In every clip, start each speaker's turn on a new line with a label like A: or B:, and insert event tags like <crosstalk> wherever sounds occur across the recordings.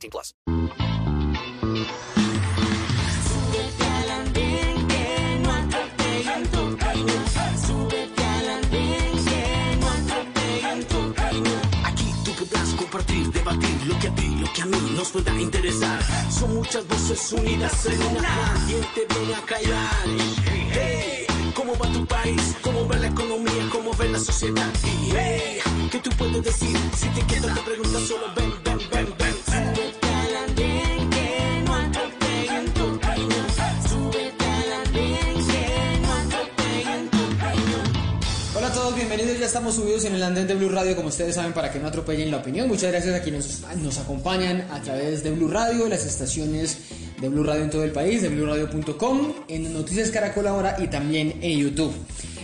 A: 18 plus.
B: Aquí tú podrás compartir, debatir lo que a ti, lo que a mí nos pueda interesar. Son muchas voces unidas en una. ¿Quién te viene a callar? Hey, ¿cómo va tu país? ¿Cómo va la economía? ¿Cómo va la sociedad? Hey, ¿qué tú puedes decir? Si te quedas te preguntas solo ven, ven, ven,
C: estamos subidos en el andén de Blue Radio, como ustedes saben, para que no atropellen la opinión. Muchas gracias a quienes nos acompañan a través de Blue Radio, las estaciones de Blue Radio en todo el país, de BlueRadio.com, en Noticias Caracol ahora y también en YouTube.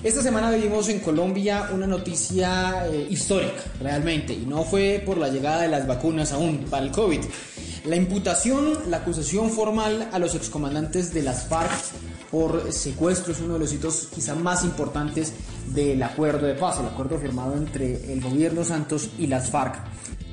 C: Esta semana vivimos en Colombia una noticia eh, histórica, realmente, y no fue por la llegada de las vacunas aún para el COVID. La imputación, la acusación formal a los excomandantes de las FARC por secuestro es uno de los hitos quizá más importantes del acuerdo de paz, el acuerdo firmado entre el gobierno Santos y las FARC.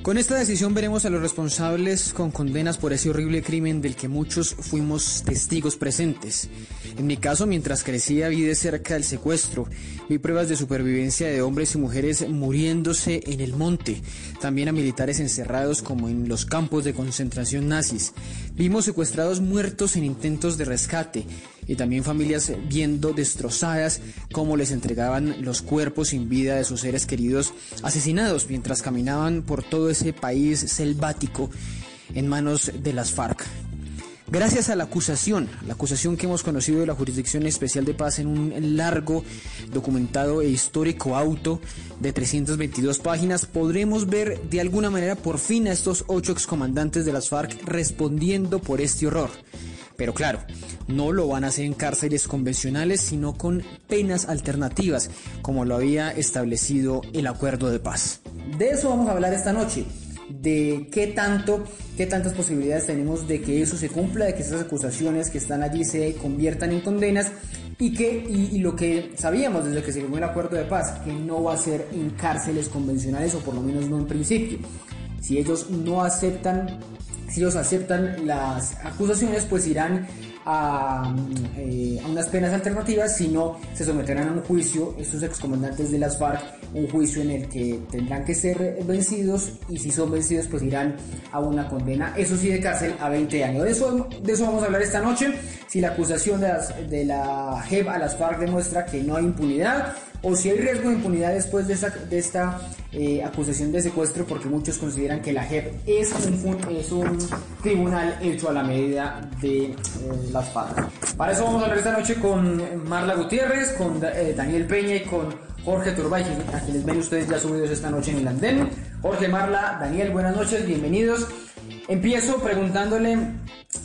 C: Con esta decisión veremos a los responsables con condenas por ese horrible crimen del que muchos fuimos testigos presentes. En mi caso, mientras crecía, vi de cerca el secuestro, vi pruebas de supervivencia de hombres y mujeres muriéndose en el monte, también a militares encerrados como en los campos de concentración nazis. Vimos secuestrados muertos en intentos de rescate y también familias viendo destrozadas cómo les entregaban los cuerpos sin vida de sus seres queridos asesinados mientras caminaban por todo ese país selvático en manos de las FARC. Gracias a la acusación, la acusación que hemos conocido de la Jurisdicción Especial de Paz en un largo, documentado e histórico auto de 322 páginas, podremos ver de alguna manera por fin a estos ocho excomandantes de las FARC respondiendo por este horror. Pero claro, no lo van a hacer en cárceles convencionales, sino con penas alternativas, como lo había establecido el acuerdo de paz. De eso vamos a hablar esta noche de qué tanto, qué tantas posibilidades tenemos de que eso se cumpla, de que esas acusaciones que están allí se conviertan en condenas y que y, lo que sabíamos desde que se firmó el acuerdo de paz, que no va a ser en cárceles convencionales o por lo menos no en principio. Si ellos no aceptan, si ellos aceptan las acusaciones, pues irán a, eh, a, unas penas alternativas, sino se someterán a un juicio, estos excomandantes de las FARC, un juicio en el que tendrán que ser vencidos y si son vencidos pues irán a una condena, eso sí, de cárcel a 20 años. De eso, de eso vamos a hablar esta noche, si la acusación de, las, de la JEP a las FARC demuestra que no hay impunidad o si hay riesgo de impunidad después de esta, eh, acusación de secuestro, porque muchos consideran que la JEP es un, es un tribunal hecho a la medida de eh, las FARC. Para eso vamos a hablar esta noche con Marla Gutiérrez, con eh, Daniel Peña y con Jorge Turbay, a quienes ven ustedes ya subidos esta noche en el andén. Jorge, Marla, Daniel, buenas noches, bienvenidos. Empiezo preguntándole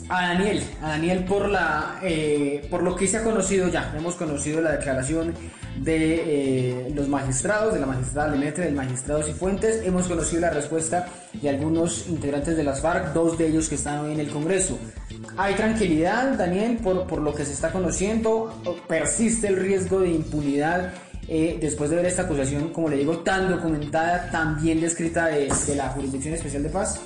C: a Daniel, a Daniel por la eh, por lo que se ha conocido ya. Hemos conocido la declaración de eh, los magistrados, de la magistrada Lemete, del magistrado Cifuentes. Hemos conocido la respuesta de algunos integrantes de las FARC, dos de ellos que están hoy en el Congreso. ¿Hay tranquilidad, Daniel, por, por lo que se está conociendo? ¿Persiste el riesgo de impunidad eh, después de ver esta acusación, como le digo, tan documentada, tan bien descrita de, de la Jurisdicción Especial de Paz?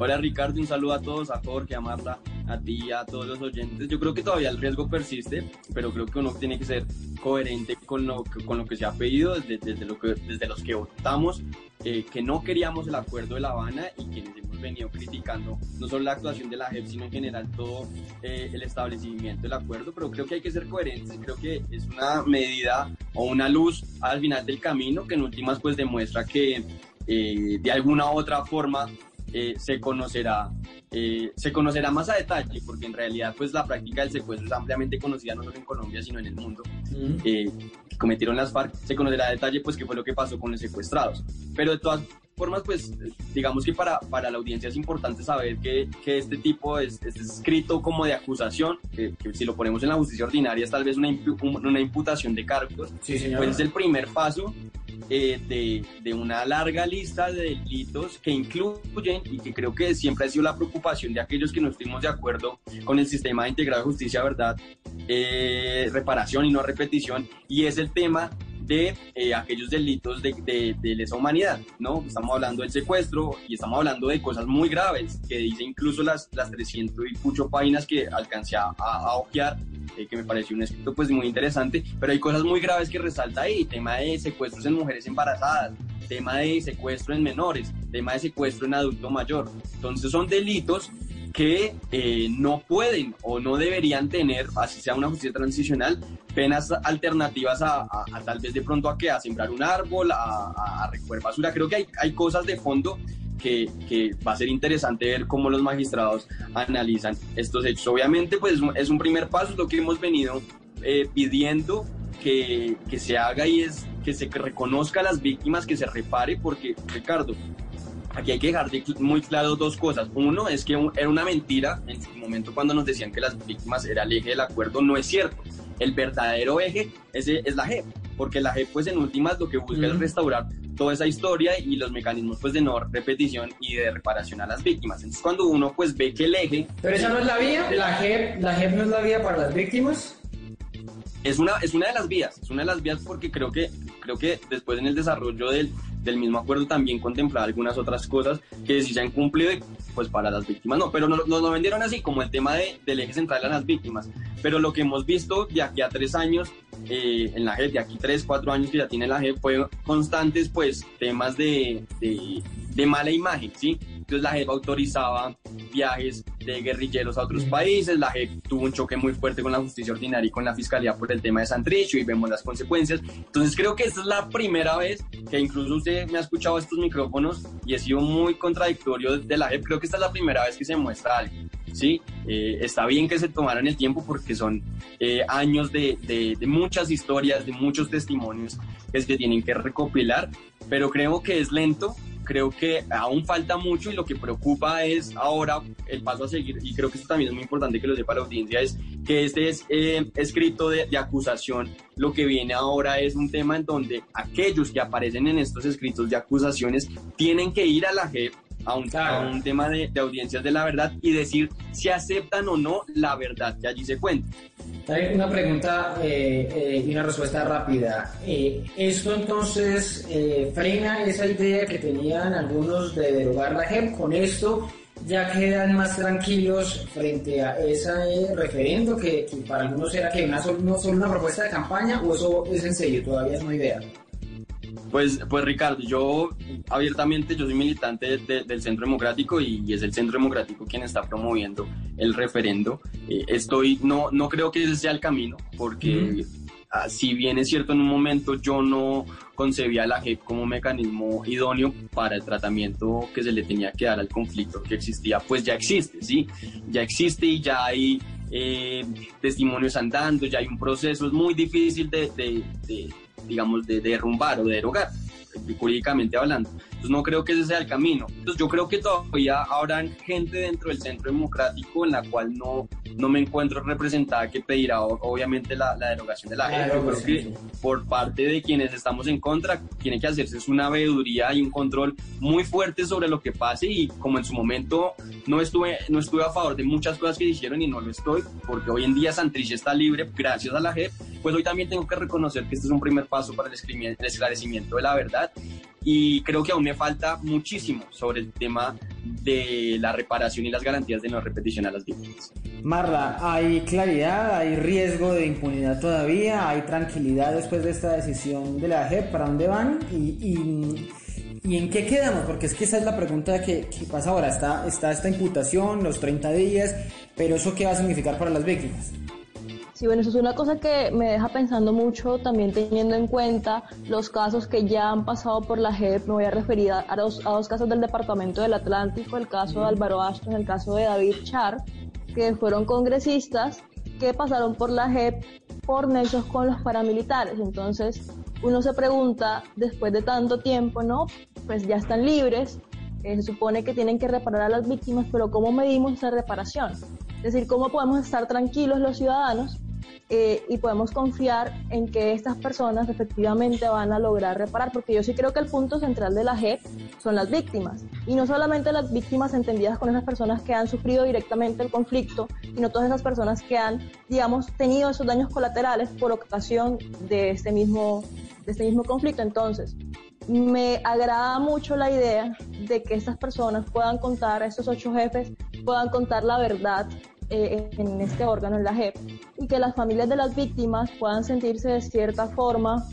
D: Hola Ricardo, un saludo a todos, a Jorge, a Marta, a ti, a todos los oyentes. Yo creo que todavía el riesgo persiste, pero creo que uno tiene que ser coherente con lo con lo que se ha pedido desde, desde, lo que, desde los que votamos, eh, que no queríamos el acuerdo de La Habana y quienes hemos venido criticando no solo la actuación de la JEP, sino en general todo eh, el establecimiento del acuerdo, pero creo que hay que ser coherentes, creo que es una medida o una luz al final del camino que en últimas pues demuestra que eh, de alguna u otra forma eh, se conocerá eh, se conocerá más a detalle, porque en realidad pues la práctica del secuestro es ampliamente conocida no solo en Colombia, sino en el mundo, eh, que cometieron las FARC, se conocerá a detalle pues qué fue lo que pasó con los secuestrados. Pero de todas formas, pues digamos que para, para la audiencia es importante saber que, que este tipo es, es escrito como de acusación, que, que si lo ponemos en la justicia ordinaria es tal vez una, impu- una imputación de cargos,
C: Sí, señor.
D: pues es el primer paso eh, de, de una larga lista de delitos que incluyen y que creo que siempre ha sido la preocupación de aquellos que no estuvimos de acuerdo con el sistema integrado de justicia, verdad, eh, reparación y no repetición, y es el tema de eh, aquellos delitos de, de- lesa humanidad, ¿no? Estamos hablando del secuestro y estamos hablando de cosas muy graves, que dice incluso las, las 300 y mucho páginas que alcancé a, a, a ojear, eh, que me pareció un escrito pues muy interesante, pero hay cosas muy graves que resalta ahí, tema de secuestros en mujeres embarazadas, tema de secuestro en menores, tema de secuestro en adulto mayor. Entonces son delitos que eh, no pueden o no deberían tener, así sea una justicia transicional, penas alternativas a, a- a tal vez de pronto a que a sembrar un árbol, a, a- recoger basura. Creo que hay, hay cosas de fondo que, que va a ser interesante ver cómo los magistrados analizan estos hechos. Obviamente, pues es un primer paso, lo que hemos venido eh, pidiendo que, que se haga y es que se reconozca a las víctimas, que se repare, porque, Ricardo, aquí hay que dejar de muy claro dos cosas. Uno es que un- era una mentira en su momento cuando nos decían que las víctimas era el eje del acuerdo, no es cierto. El verdadero eje ese es la JEP, porque la JEP pues en últimas lo que busca es restaurar toda esa historia y los mecanismos pues de no repetición y de reparación a las víctimas. Entonces cuando uno pues ve que el eje
C: Pero esa no es la vía, la JEP, la JEP no es la vía para las víctimas.
D: es una, es una de las vías, es una de las vías porque creo que, creo que después en el desarrollo del, del mismo acuerdo también contemplaba algunas otras cosas que sí se han cumplido pues para las víctimas no, pero nos no, lo vendieron así como el tema de, del eje central a las víctimas, pero lo que hemos visto de aquí a tres años eh, en la JEP, de aquí tres, cuatro años que ya tiene la JEP, fue constantes pues temas de, de, de mala imagen, ¿sí? Entonces la JEP autorizaba viajes de guerrilleros a otros países, la JEP tuvo un choque muy fuerte con la justicia ordinaria y con la fiscalía por el tema de Santricho y vemos las consecuencias. Entonces creo que esta es la primera vez que incluso usted me ha escuchado estos micrófonos y he sido muy contradictorio de la JEP. Creo que esta es la primera vez que se muestra algo. Sí, Eh, está bien que se tomaran el tiempo porque son eh, años de, de- de muchas historias, de muchos testimonios que se tienen que recopilar, pero creo que es lento, creo que aún falta mucho y lo que preocupa es ahora el paso a seguir, y creo que esto también es muy importante que lo sepa la audiencia, es que este es eh, escrito de, acusación, lo que viene ahora es un tema en donde aquellos que aparecen en estos escritos de acusaciones tienen que ir a la JEP a un, a un tema de, de audiencias de la verdad y decir si aceptan o no la verdad que allí se cuenta.
C: Una pregunta eh, eh, y una respuesta rápida. Eh, ¿Esto entonces eh, frena esa idea que tenían algunos de derogar la JEP? Con esto ya quedan más tranquilos frente a ese referendo que, que para algunos era que una no solo una propuesta de campaña o eso es en serio, todavía es una idea.
D: Pues, pues Ricardo, yo abiertamente yo soy militante de- de- del Centro Democrático y, y es el Centro Democrático quien está promoviendo el referendo. Eh, estoy, no, no creo que ese sea el camino, porque ah, si bien es cierto en un momento yo no concebía la JEP como un mecanismo idóneo para el tratamiento que se le tenía que dar al conflicto que existía, pues ya existe, ¿sí? Ya existe y ya hay eh, testimonios andando, ya hay un proceso, es muy difícil de, digamos, de derrumbar o de derogar, jurídicamente hablando. Entonces no creo que ese sea el camino. Entonces yo creo que todavía habrá gente dentro del centro democrático en la cual no, no me encuentro representada que pedirá obviamente la, la derogación de la JEP. Yo creo que por parte de quienes estamos en contra, tiene que hacerse una veeduría y un control muy fuerte sobre lo que pase y como en su momento no estuve, no estuve a favor de muchas cosas que hicieron y no lo estoy, porque hoy en día Santrich está libre gracias a la JEP, pues hoy también tengo que reconocer que este es un primer paso para el esclarecimiento de la verdad y creo que aún me falta muchísimo sobre el tema de la reparación y las garantías de no repetición a las víctimas.
C: Marla, ¿hay claridad, hay riesgo de impunidad todavía? ¿Hay tranquilidad después de esta decisión de la JEP? ¿Para dónde van? ¿Y, y, y en qué quedamos? Porque es que esa es la pregunta que, que pasa ahora. Está, está esta imputación, los 30 días, pero ¿eso qué va a significar para las víctimas?
E: Sí, bueno, eso es una cosa que me deja pensando mucho, también teniendo en cuenta los casos que ya han pasado por la JEP. Me voy a referir a, dos, a dos casos del Departamento del Atlántico, el caso de Álvaro Ashton, el caso de David Char, que fueron congresistas que pasaron por la JEP por nexos con los paramilitares. Entonces, uno se pregunta, después de tanto tiempo, ¿no? Pues ya están libres, eh, se supone que tienen que reparar a las víctimas, pero ¿cómo medimos esa reparación? Es decir, ¿cómo podemos estar tranquilos los ciudadanos eh, y podemos confiar en que estas personas efectivamente van a lograr reparar, porque yo sí creo que el punto central de la JEP son las víctimas, y no solamente las víctimas entendidas con esas personas que han sufrido directamente el conflicto, sino todas esas personas que han, digamos, tenido esos daños colaterales por ocasión de este mismo, de este mismo conflicto. Entonces, me agrada mucho la idea de que estas personas puedan contar, estos ocho jefes, puedan contar la verdad eh, en este órgano, en la JEP, y que las familias de las víctimas puedan sentirse de cierta forma,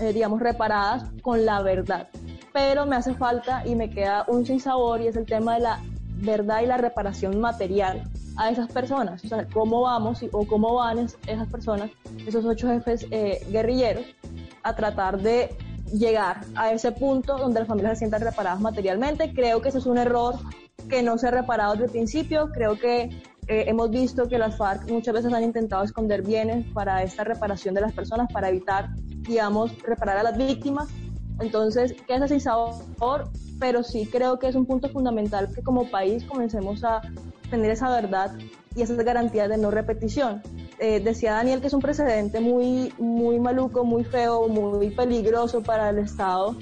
E: eh, digamos, reparadas con la verdad. Pero me hace falta y me queda un sinsabor y es el tema de la verdad y la reparación material a esas personas. O sea, cómo vamos o cómo van esas personas, esos ocho jefes eh, guerrilleros, a tratar de llegar a ese punto donde las familias se sientan reparadas materialmente. Creo que ese es un error que no se ha reparado desde el principio. Creo que eh, hemos visto que las FARC muchas veces han intentado esconder bienes para esta reparación de las personas, para evitar, digamos, reparar a las víctimas. Entonces, queda sin sabor, pero sí creo que es un punto fundamental que como país comencemos a tener esa verdad y esas garantías de no repetición. Eh, decía Daniel que es un precedente muy, muy maluco, muy feo, muy peligroso para el Estado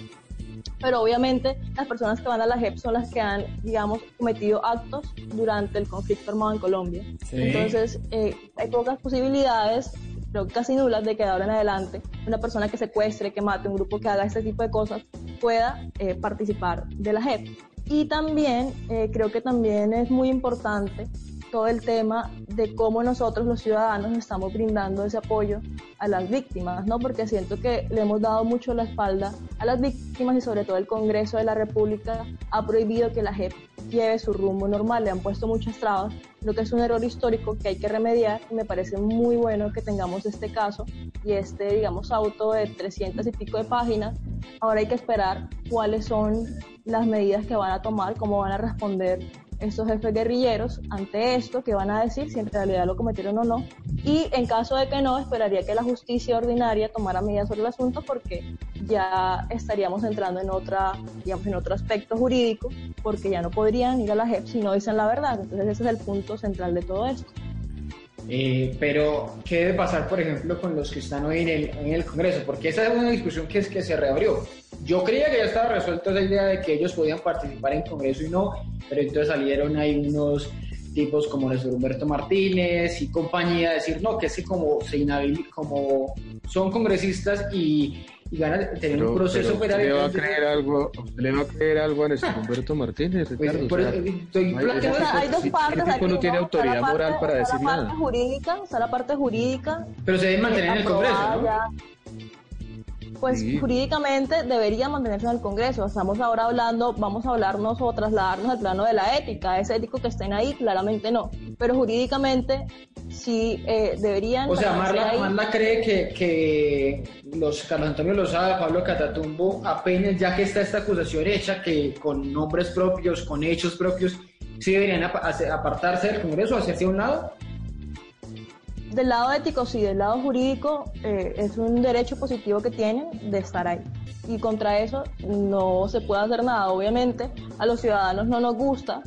E: pero obviamente las personas que van a la JEP son las que han, digamos, cometido actos durante el conflicto armado en Colombia. Entonces, eh, hay pocas posibilidades, creo que casi nulas, de que de ahora en adelante una persona que secuestre, que mate, un grupo que haga este tipo de cosas, pueda eh, participar de la JEP. Y también eh, creo que también es muy importante todo el tema de cómo nosotros los ciudadanos estamos brindando ese apoyo a las víctimas, ¿no? Porque siento que le hemos dado mucho la espalda a las víctimas y sobre todo el Congreso de la República ha prohibido que la JEP lleve su rumbo normal, le han puesto muchas trabas, lo que es un error histórico que hay que remediar y me parece muy bueno que tengamos este caso y este, digamos, auto de 300 y pico de páginas. Ahora hay que esperar cuáles son las medidas que van a tomar, cómo van a responder estos jefes guerrilleros ante esto, que van a decir si en realidad lo cometieron o no. Y en caso de que no, esperaría que la justicia ordinaria tomara medidas sobre el asunto porque ya estaríamos entrando en otra, digamos, en otro aspecto jurídico, porque ya no podrían ir a la JEP si no dicen la verdad. Entonces ese es el punto central de todo esto.
C: Eh, pero, ¿qué debe pasar, por ejemplo, con los que están hoy en el, Congreso? Porque esa es una discusión que, es, que se reabrió. Yo creía que ya estaba resuelta esa idea de que ellos podían participar en Congreso y no, pero entonces salieron ahí unos tipos como Néstor Humberto Martínez y compañía a decir, no, que es que como, se como son congresistas y y ganan tener un proceso
F: pero ¿usted le va a creer algo le va a creer algo a Néstor Humberto Martínez
C: pues,
F: Ricardo
C: estoy
E: hay, o sea, hay dos partes
F: aquí, no tiene autoridad
E: parte,
F: moral para decir
E: nada. la
F: parte
E: jurídica o sea la parte jurídica
C: pero se deben mantener en el Congreso ¿no?
E: Ya, pues
F: Sí.
E: jurídicamente debería mantenerse en el Congreso. Estamos ahora hablando, vamos a hablarnos o trasladarnos al plano de la ética. ¿Es ético que estén ahí? Claramente no. Pero jurídicamente sí eh, deberían.
C: O sea, Marla. Marla cree que, que los Carlos Antonio Lozada, Pablo Catatumbo, apenas ya que está esta acusación hecha, que con nombres propios, con hechos propios, sí deberían apartarse del Congreso, hacerse a un lado.
E: Del lado ético, sí, del lado jurídico eh, es un derecho positivo que tienen de estar ahí. Y contra eso no se puede hacer nada. Obviamente a los ciudadanos no nos gusta,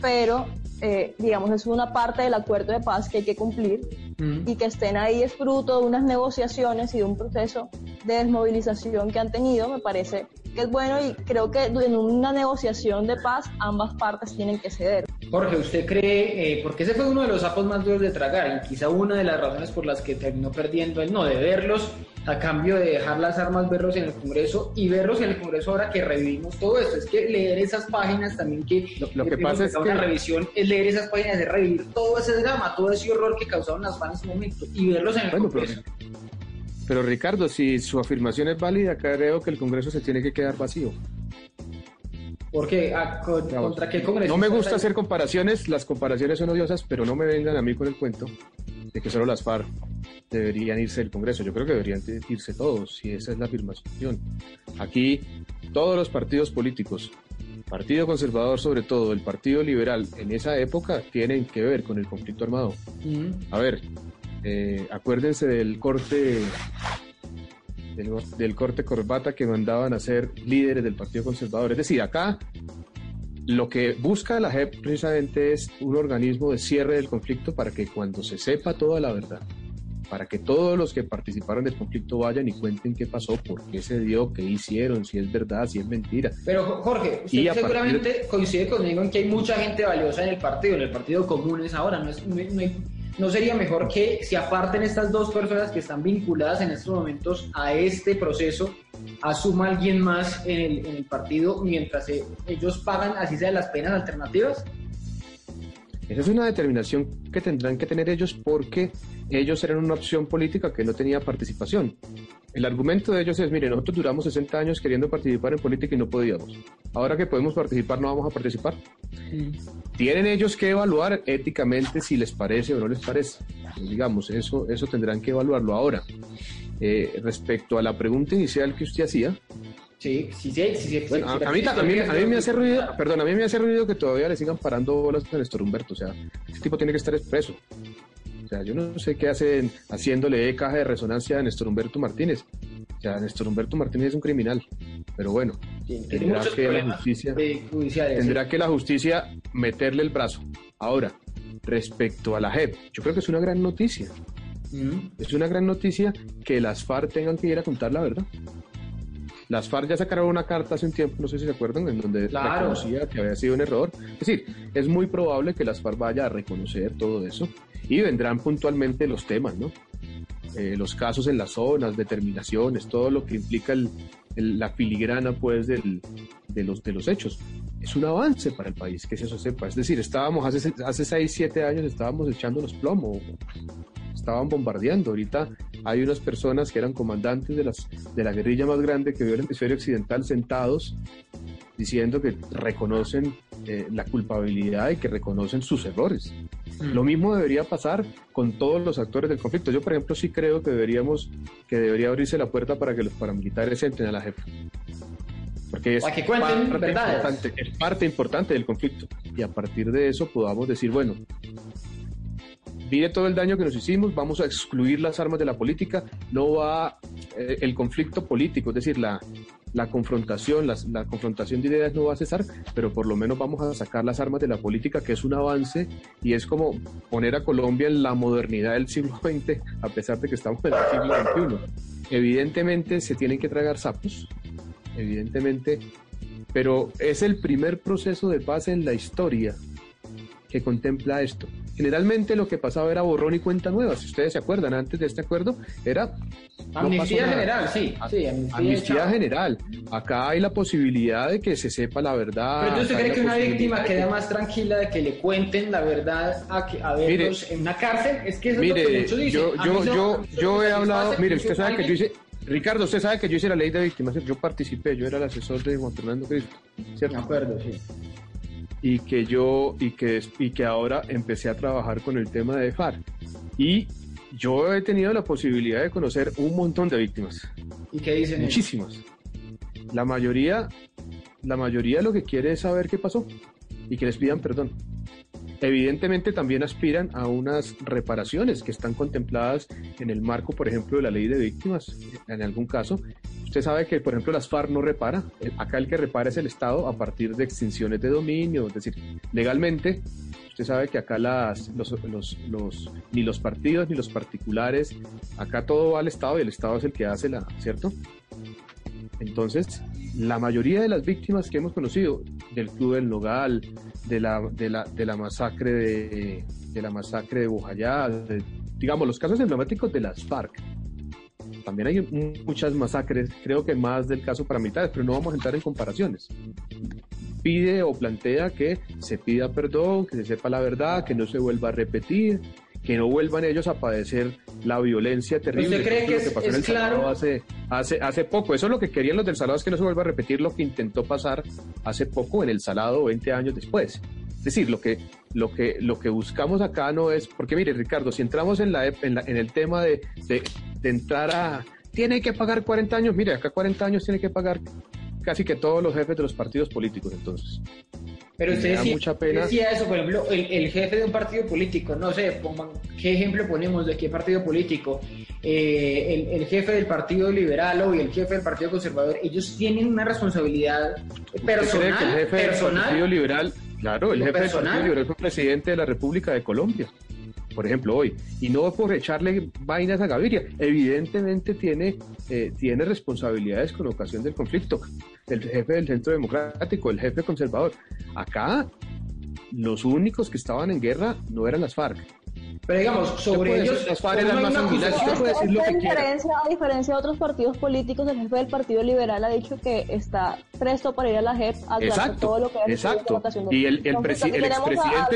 E: pero eh, digamos es una parte del acuerdo de paz que hay que cumplir
C: Mm.
E: y que estén ahí es fruto de unas negociaciones y de un proceso de desmovilización que han tenido, me parece que es bueno y creo que en una negociación de paz ambas partes tienen que ceder.
C: Jorge, ¿usted cree, eh, porque ese fue uno de los sapos más duros de tragar y quizá una de las razones por las que terminó perdiendo el no, de verlos a cambio de dejar las armas, verlos en el Congreso y verlos en el Congreso ahora que revivimos todo esto? Es que leer esas páginas también que...
F: Lo- lo que pasa es
C: una
F: que-
C: revisión es leer esas páginas, es revivir todo ese drama, todo ese horror que causaron las FARC en su momento y verlos en el
F: Bueno,
C: Congreso.
F: pero Ricardo, si su afirmación es válida, creo que el Congreso se tiene que quedar vacío.
C: Porque ¿a- con- ¿contra qué Congreso?
F: No me gusta hacer comparaciones, las comparaciones son odiosas, pero no me vengan a mí con el cuento de que solo las FARC deberían irse del Congreso. Yo creo que deberían irse todos, si esa es la afirmación. Aquí todos los partidos políticos, Partido Conservador sobre todo, el Partido Liberal, en esa época tienen que ver con el conflicto armado. A ver, eh, acuérdense del corte del, del corte corbata que mandaban a ser líderes del Partido Conservador. Es decir, acá lo que busca la JEP precisamente es un organismo de cierre del conflicto para que cuando se sepa toda la verdad, para que todos los que participaron del conflicto vayan y cuenten qué pasó, por qué se dio, qué hicieron, si es verdad, si es mentira.
C: Pero Jorge, usted
F: Y
C: seguramente
F: partir-
C: coincide conmigo en que hay mucha gente valiosa en el partido, en el partido común es ahora. No, es- no hay- ¿no sería mejor que se aparten estas dos personas que están vinculadas en estos momentos a este proceso, asuma alguien más en el, partido mientras eh, ellos pagan así sea las penas alternativas?
F: Esa es una determinación que tendrán que tener ellos porque ellos eran una opción política que no tenía participación. El argumento de ellos es, mire, nosotros duramos 60 años queriendo participar en política y no podíamos. Ahora que podemos participar, no vamos a participar. Tienen ellos que evaluar éticamente si les parece o no les parece. Digamos, eso, eso tendrán que evaluarlo. Ahora, eh, respecto a la pregunta inicial que usted hacía,
C: Sí, sí, sí. sí, sí,
F: bueno,
C: sí,
F: a, a mí, a mí-
C: sí,
F: a mí me hace ruido, perdón, a mí me hace ruido que todavía le sigan parando bolas a Néstor Humberto. O sea, este tipo tiene que estar expreso. Sea, yo no sé qué hacen haciéndole caja de resonancia a Néstor Humberto Martínez. O sea, Néstor Humberto Martínez es un criminal. Pero bueno, tendrá que la justicia, tendrá que la justicia meterle el brazo. Ahora, respecto a la JEP, yo creo que es una gran noticia.
C: Mm.
F: Es una gran noticia que las FARC tengan que ir a contar la verdad. Las FARC ya sacaron una carta hace un tiempo, no sé si se acuerdan, en donde
C: Claro.
F: reconocía que había sido un error. Es decir, es muy probable que las FARC vaya a reconocer todo eso y vendrán puntualmente los temas, ¿no? Eh, los casos en las zonas, determinaciones, todo lo que implica el- el- la filigrana, pues, del- de, los, de los hechos. Es un avance para el país que eso sepa. Es decir, estábamos hace, hace 6, 7 años, estábamos echándonos plomo, estaban bombardeando. Ahorita hay unas personas que eran comandantes de, las, de la guerrilla más grande que vio el hemisferio occidental sentados diciendo que reconocen eh, la culpabilidad y que reconocen sus errores. Lo mismo debería pasar con todos los actores del conflicto. Yo, por ejemplo, sí creo que deberíamos, que debería abrirse la puerta para que los paramilitares entren a la jefa. Porque es
C: que cuenten
F: parte importante, es parte importante del conflicto. Y a partir de eso podamos decir, bueno, mire todo el daño que nos hicimos, vamos a excluir las armas de la política, no va eh, el conflicto político, es decir, la, la confrontación, las- la, confrontación de ideas no va a cesar, pero por lo menos vamos a sacar las armas de la política, que es un avance y es como poner a Colombia en la modernidad del siglo XX, a pesar de que estamos en el siglo XXI. Evidentemente se tienen que tragar sapos, evidentemente, pero es el primer proceso de paz en la historia que contempla esto. Generalmente lo que pasaba era borrón y cuenta nueva. Si ustedes se acuerdan, antes de este acuerdo era
C: Amnistía general, sí. sí amnistía,
F: amnistía general. Acá hay la posibilidad de que se sepa la verdad.
C: Pero entonces, ¿usted cree que una víctima queda
F: que-
C: más tranquila de que le cuenten la verdad a, que, a verlos en una cárcel? Es que eso es lo que
F: Mire,
C: muchos dicen.
F: yo, yo, yo, yo he hablado, mire, usted sabe que yo hice, Ricardo, usted sabe que yo hice la ley de víctimas, yo participé, yo era el asesor de Juan Fernando Cristo, ¿cierto?
C: De acuerdo, sí.
F: Y que yo y que y que ahora empecé a trabajar con el tema de FARC y yo he tenido la posibilidad de conocer un montón de víctimas.
C: ¿Y qué dicen ellos?
F: muchísimas. La mayoría la mayoría lo que quiere es saber qué pasó y que les pidan perdón evidentemente también aspiran a unas reparaciones que están contempladas en el marco por ejemplo de la ley de víctimas en algún caso Usted sabe que, por ejemplo, las FARC no repara. Acá el que repara es el Estado a partir de extinciones de dominio. Es decir, legalmente, usted sabe que acá las, los, los- los- ni los partidos ni los particulares, acá todo va al Estado y el Estado es el que hace la, ¿cierto? Entonces, la mayoría de las víctimas que hemos conocido del Club del Nogal, de la, de la, de la masacre de, de la masacre de Bojayá, digamos, los casos emblemáticos de las FARC, también hay mu- muchas masacres, creo que más del caso paramilitares, pero no vamos a entrar en comparaciones. Pide o plantea que se pida perdón, que se sepa la verdad, que no se vuelva a repetir, que no vuelvan ellos a padecer la violencia terrible.
C: ¿Usted cree
F: Eso
C: que
F: lo
C: es-
F: pasó en
C: es
F: El
C: claro?
F: Hace, hace, hace poco, eso es lo que querían los del Salado, es que no se vuelva a repetir lo que intentó pasar hace poco en El Salado 20 años después. Es decir, lo que, lo que, lo que buscamos acá no es, porque mire, Ricardo, si entramos en, la, en, la- en el tema de, de, de entrar a, tiene que pagar 40 años, mire, acá 40 años tiene que pagar casi que todos los jefes de los partidos políticos, entonces.
C: Pero usted decía,
F: mucha pena.
C: decía eso, por ejemplo, el, el jefe de un partido político, no sé, pongan- ¿qué ejemplo ponemos de qué partido político? Eh, el, el jefe del Partido Liberal o el jefe del Partido Conservador, ellos tienen una responsabilidad
F: ¿Usted cree
C: personal,
F: que el jefe del Partido Liberal, claro, el jefe del. Partido Liberal fue presidente de la República de Colombia, por ejemplo, hoy, y no por echarle vainas a Gaviria, evidentemente tiene, eh, tiene responsabilidades con ocasión del conflicto, el jefe del Centro Democrático, el jefe conservador. Acá, los únicos que estaban en guerra no eran las FARC.
C: pero digamos, sobre ellos,
F: las FARC eran más
C: acusación-
F: usted puede decir lo
E: Esta
F: que quiera.
E: diferencia, a diferencia de otros partidos políticos, el jefe del Partido Liberal ha dicho que está presto para ir a la JEP a
F: Exacto,
E: todo lo que recibido
F: exacto.
E: de votación de-
F: Y el- el el
E: a
F: expresidente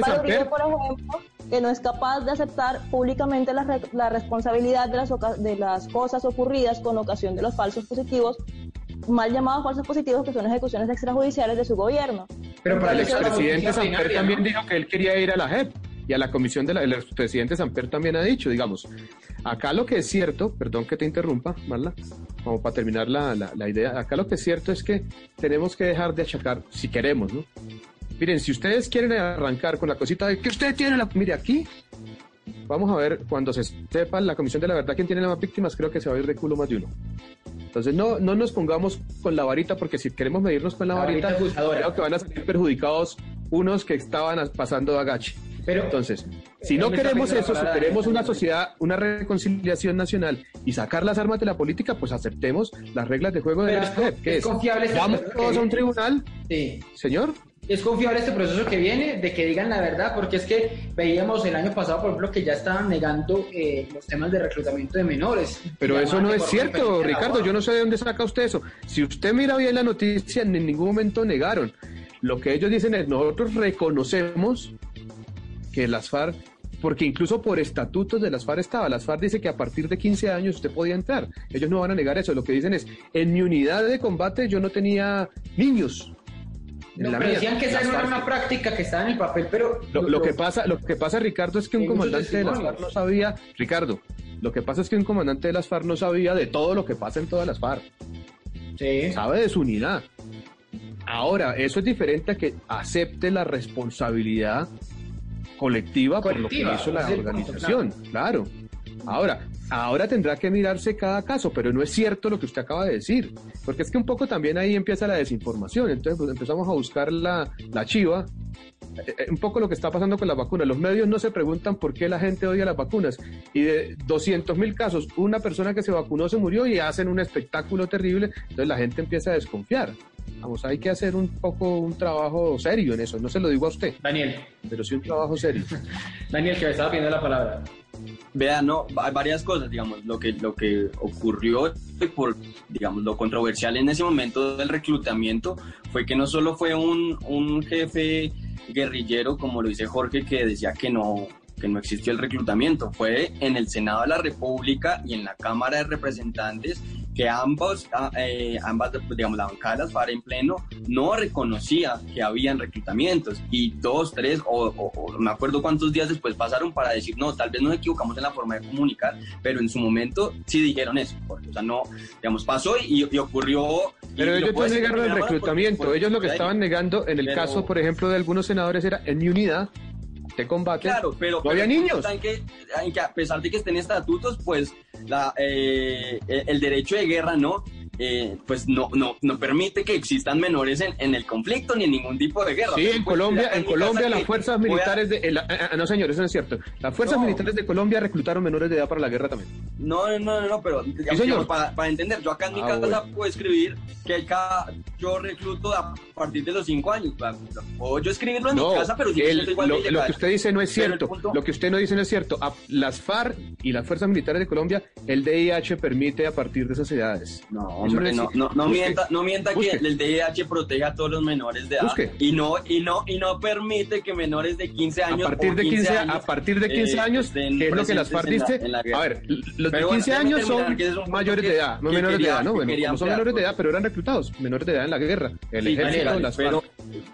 F: Samper-
E: por ejemplo, que no es capaz de aceptar públicamente la, re- la responsabilidad de las, de las cosas ocurridas con ocasión de los falsos positivos, mal llamados falsos positivos, que son ejecuciones extrajudiciales de su gobierno.
C: pero para
F: El expresidente Samper también
C: ¿no?
F: dijo que él quería ir a la JEP y a la comisión de la. El expresidente Samper también ha dicho, digamos, acá lo que es cierto, perdón que te interrumpa, Marla, como para terminar la, la- la idea, acá lo que es cierto es que tenemos que dejar de achacar, si queremos, ¿no? Miren, si ustedes quieren arrancar con la cosita de que usted tiene la. Mire, aquí. Vamos a ver, cuando se sepa la Comisión de la Verdad quién tiene las más víctimas, creo que se va a ir de culo más de uno. Entonces, no, no nos pongamos con la varita, porque si queremos medirnos con la,
C: La varita
F: varita, creo que van a salir perjudicados unos que estaban as- pasando de agache.
C: Pero,
F: Entonces, si no
C: ¿Dónde está
F: queremos eso, si queremos una sociedad, una reconciliación nacional y sacar las armas de la política, pues aceptemos las reglas de juego de la
C: con-
F: que
C: es
F: vamos todos a un tribunal,
C: sí.
F: señor,
C: Es confiable este proceso que viene de que digan la verdad, porque es que veíamos el año pasado, por ejemplo, que ya estaban negando eh, los temas de reclutamiento de menores.
F: Pero eso no es cierto, Ricardo. Yo no sé de dónde saca usted eso. Si usted mira bien la noticia, en ningún momento negaron. Lo que ellos dicen es, nosotros reconocemos que las FARC, porque incluso por estatutos de las FARC estaba, las FARC dice que a partir de 15 años usted podía entrar. Ellos no van a negar eso. Lo que dicen es, en mi unidad de combate yo no tenía niños. En
C: No,
F: la
C: pero
F: mía.
C: decían que esa era una práctica que estaba en el papel, pero
F: lo, lo que pasa, lo que pasa, Ricardo, es que un comandante de las. FARC no sabía, Ricardo, lo que pasa es que un comandante de las FARC no sabía de todo lo que pasa en todas las FARC,
C: Sí.
F: sabe de su unidad. Ahora, eso es diferente a que acepte la responsabilidad colectiva, por lo que hizo la organización, claro. Ahora, ahora tendrá que mirarse cada caso, pero no es cierto lo que usted acaba de decir, porque es que un poco también ahí empieza la desinformación, entonces pues, empezamos a buscar la, la chiva, eh, eh, un poco lo que está pasando con las vacunas. Los medios no se preguntan por qué la gente odia las vacunas. Y de 200 mil casos, una persona que se vacunó se murió y hacen un espectáculo terrible. Entonces la gente empieza a desconfiar. Vamos, hay que hacer un poco un trabajo serio en eso. No se lo digo a usted,
C: Daniel,
F: pero sí un trabajo serio. <laughs>
C: Daniel, que me estaba pidiendo la palabra.
D: Vea, no, hay varias cosas, digamos, lo que, lo que ocurrió por, digamos, lo controversial en ese momento del reclutamiento fue que no solo fue un, un jefe guerrillero, como lo dice Jorge, que decía que no, que no existió el reclutamiento, fue en el Senado de la República y en la Cámara de Representantes que ambos, ah, eh, ambas, digamos, la bancada de las FARC en pleno no reconocía que habían reclutamientos y dos, tres, o, o- o no me acuerdo cuántos días después pasaron para decir, no, tal vez nos equivocamos en la forma de comunicar, pero en su momento sí dijeron eso, porque, o sea, no, digamos, pasó y, y ocurrió...
F: Pero
D: lo
F: ellos no negaron el reclutamiento. Ellos lo que estaban negando en el
D: Pero-
F: caso, por ejemplo, de algunos senadores era en mi unidad combate.
D: Claro, pero,
F: no había niños.
D: En que, en que a pesar de que estén estatutos, pues la, eh, el derecho de guerra no, eh, pues no, no, no permite que existan menores en, en el conflicto ni en ningún tipo de guerra.
F: Sí, en
D: pues,
F: Colombia, en Colombia las fuerzas
D: a-
F: militares de... ah, ah, no, señor, eso no es cierto. Las fuerzas
D: No.
F: militares de Colombia reclutaron menores de edad para la guerra también.
D: No, no, no, no, pero digamos,
F: señor.
D: para, para entender, yo acá en mi
F: Ah,
D: casa
F: bueno.
D: puedo escribir que cada, yo recluto a partir de los cinco años. O yo escribirlo en
F: No,
D: mi casa, pero si
F: el-
D: igual
F: lo, lo que usted dice no es cierto.
D: punto-
F: Lo que usted no dice no es cierto. A- las FARC y las fuerzas militares de Colombia, el DIH permite a partir de esas edades.
D: No, hombre, no, no, no mienta, no mienta
F: busque.
D: que el DIH protege a todos los menores de edad
F: Busque.
D: y no y no y no permite que menores de 15
F: A
D: años
F: partir
D: o
F: de 15,
D: años,
F: a partir de 15
D: eh,
F: años, que es lo que las
D: en la- la.
F: A ver, los de
D: Pero bueno,
F: 15
D: déjeme
F: años son mayores de edad, no menores de edad, ¿no? Bueno, son menores de edad, pero eran reclutados, menores de edad en la guerra. El
D: Sí,
F: ejército,
D: Daniel,
F: las
D: pero,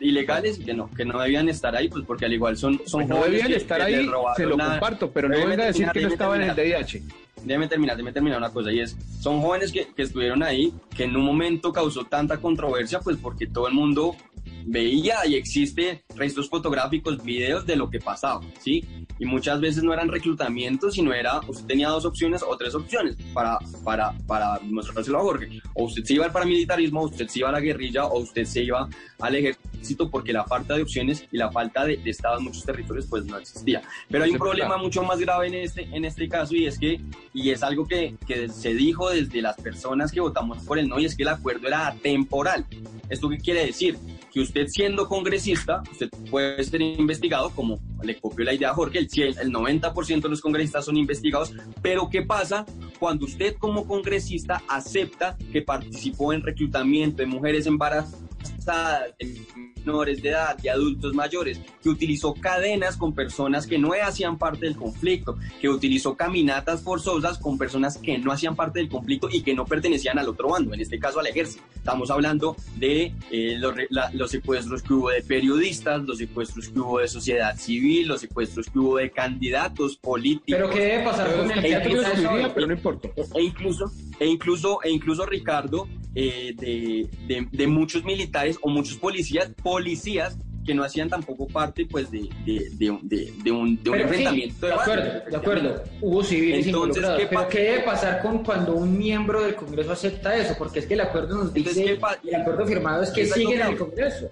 D: ilegales que no, que no debían estar ahí, pues porque al igual son, son
F: Pues no
D: jóvenes
F: debían
D: que-
F: estar
D: que
F: ahí, se lo comparto, pero no venga a decir que no
D: déjeme
F: estaba en el. DIH.
D: Déjeme terminar, déjeme terminar una cosa y es, son jóvenes que, que estuvieron ahí, que en un momento causó tanta controversia, pues porque todo el mundo veía y existe registros fotográficos, videos de lo que pasaba, ¿sí? Y muchas veces no eran reclutamientos, sino era, usted tenía dos opciones o tres opciones para, para, para mostrárselo a Jorge. O usted se iba al paramilitarismo, o usted se iba a la guerrilla, o usted se iba al ejército, porque la falta de opciones y la falta de, de Estado en muchos territorios, pues no existía. Pero hay un problema mucho más grave en este, en este caso y es que, y es algo que, que se dijo desde las personas que votamos por el no, y es que el acuerdo era atemporal. ¿Esto qué quiere decir? Que usted siendo congresista, usted puede ser investigado, como le copió la idea a Jorge, el, 100, el 90% de los congresistas son investigados, pero ¿qué pasa cuando usted como congresista acepta que participó en reclutamiento de mujeres embarazadas, de menores de edad, de adultos mayores, que utilizó cadenas con personas que no hacían parte del conflicto, que utilizó caminatas forzosas con personas que no hacían parte del conflicto y que no pertenecían al otro bando, en este caso al ejército. Estamos hablando de eh, los, re- la- los secuestros que hubo de periodistas, los secuestros que hubo de sociedad civil, los secuestros que hubo de candidatos políticos.
C: Pero ¿qué debe pasar con el
D: E incluso-
F: pero no importa.
D: e incluso, e incluso, e incluso Ricardo, eh, de, de- de muchos militares o muchos policías, policías que no hacían tampoco parte pues de, de, de, de- de un, de un
C: Pero sí,
D: enfrentamiento
C: de acuerdo, de acuerdo. Hubo civiles
D: Entonces. ¿qué
C: pero ¿qué debe pasar con cuando un miembro del Congreso acepta eso? Porque es que el acuerdo nos
D: Entonces,
C: dice,
D: ¿qué pa-
C: el acuerdo firmado es que siguen en el. Congreso.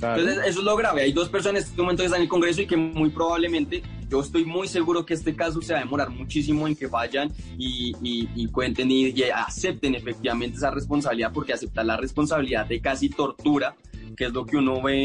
F: Claro.
D: Entonces, eso es lo grave. Hay dos personas en este momento que están en el Congreso y que muy probablemente, yo estoy muy seguro que este caso se va a demorar muchísimo en que vayan y, y- y cuenten y, y acepten efectivamente esa responsabilidad, porque aceptar la responsabilidad de casi tortura, que es lo que uno ve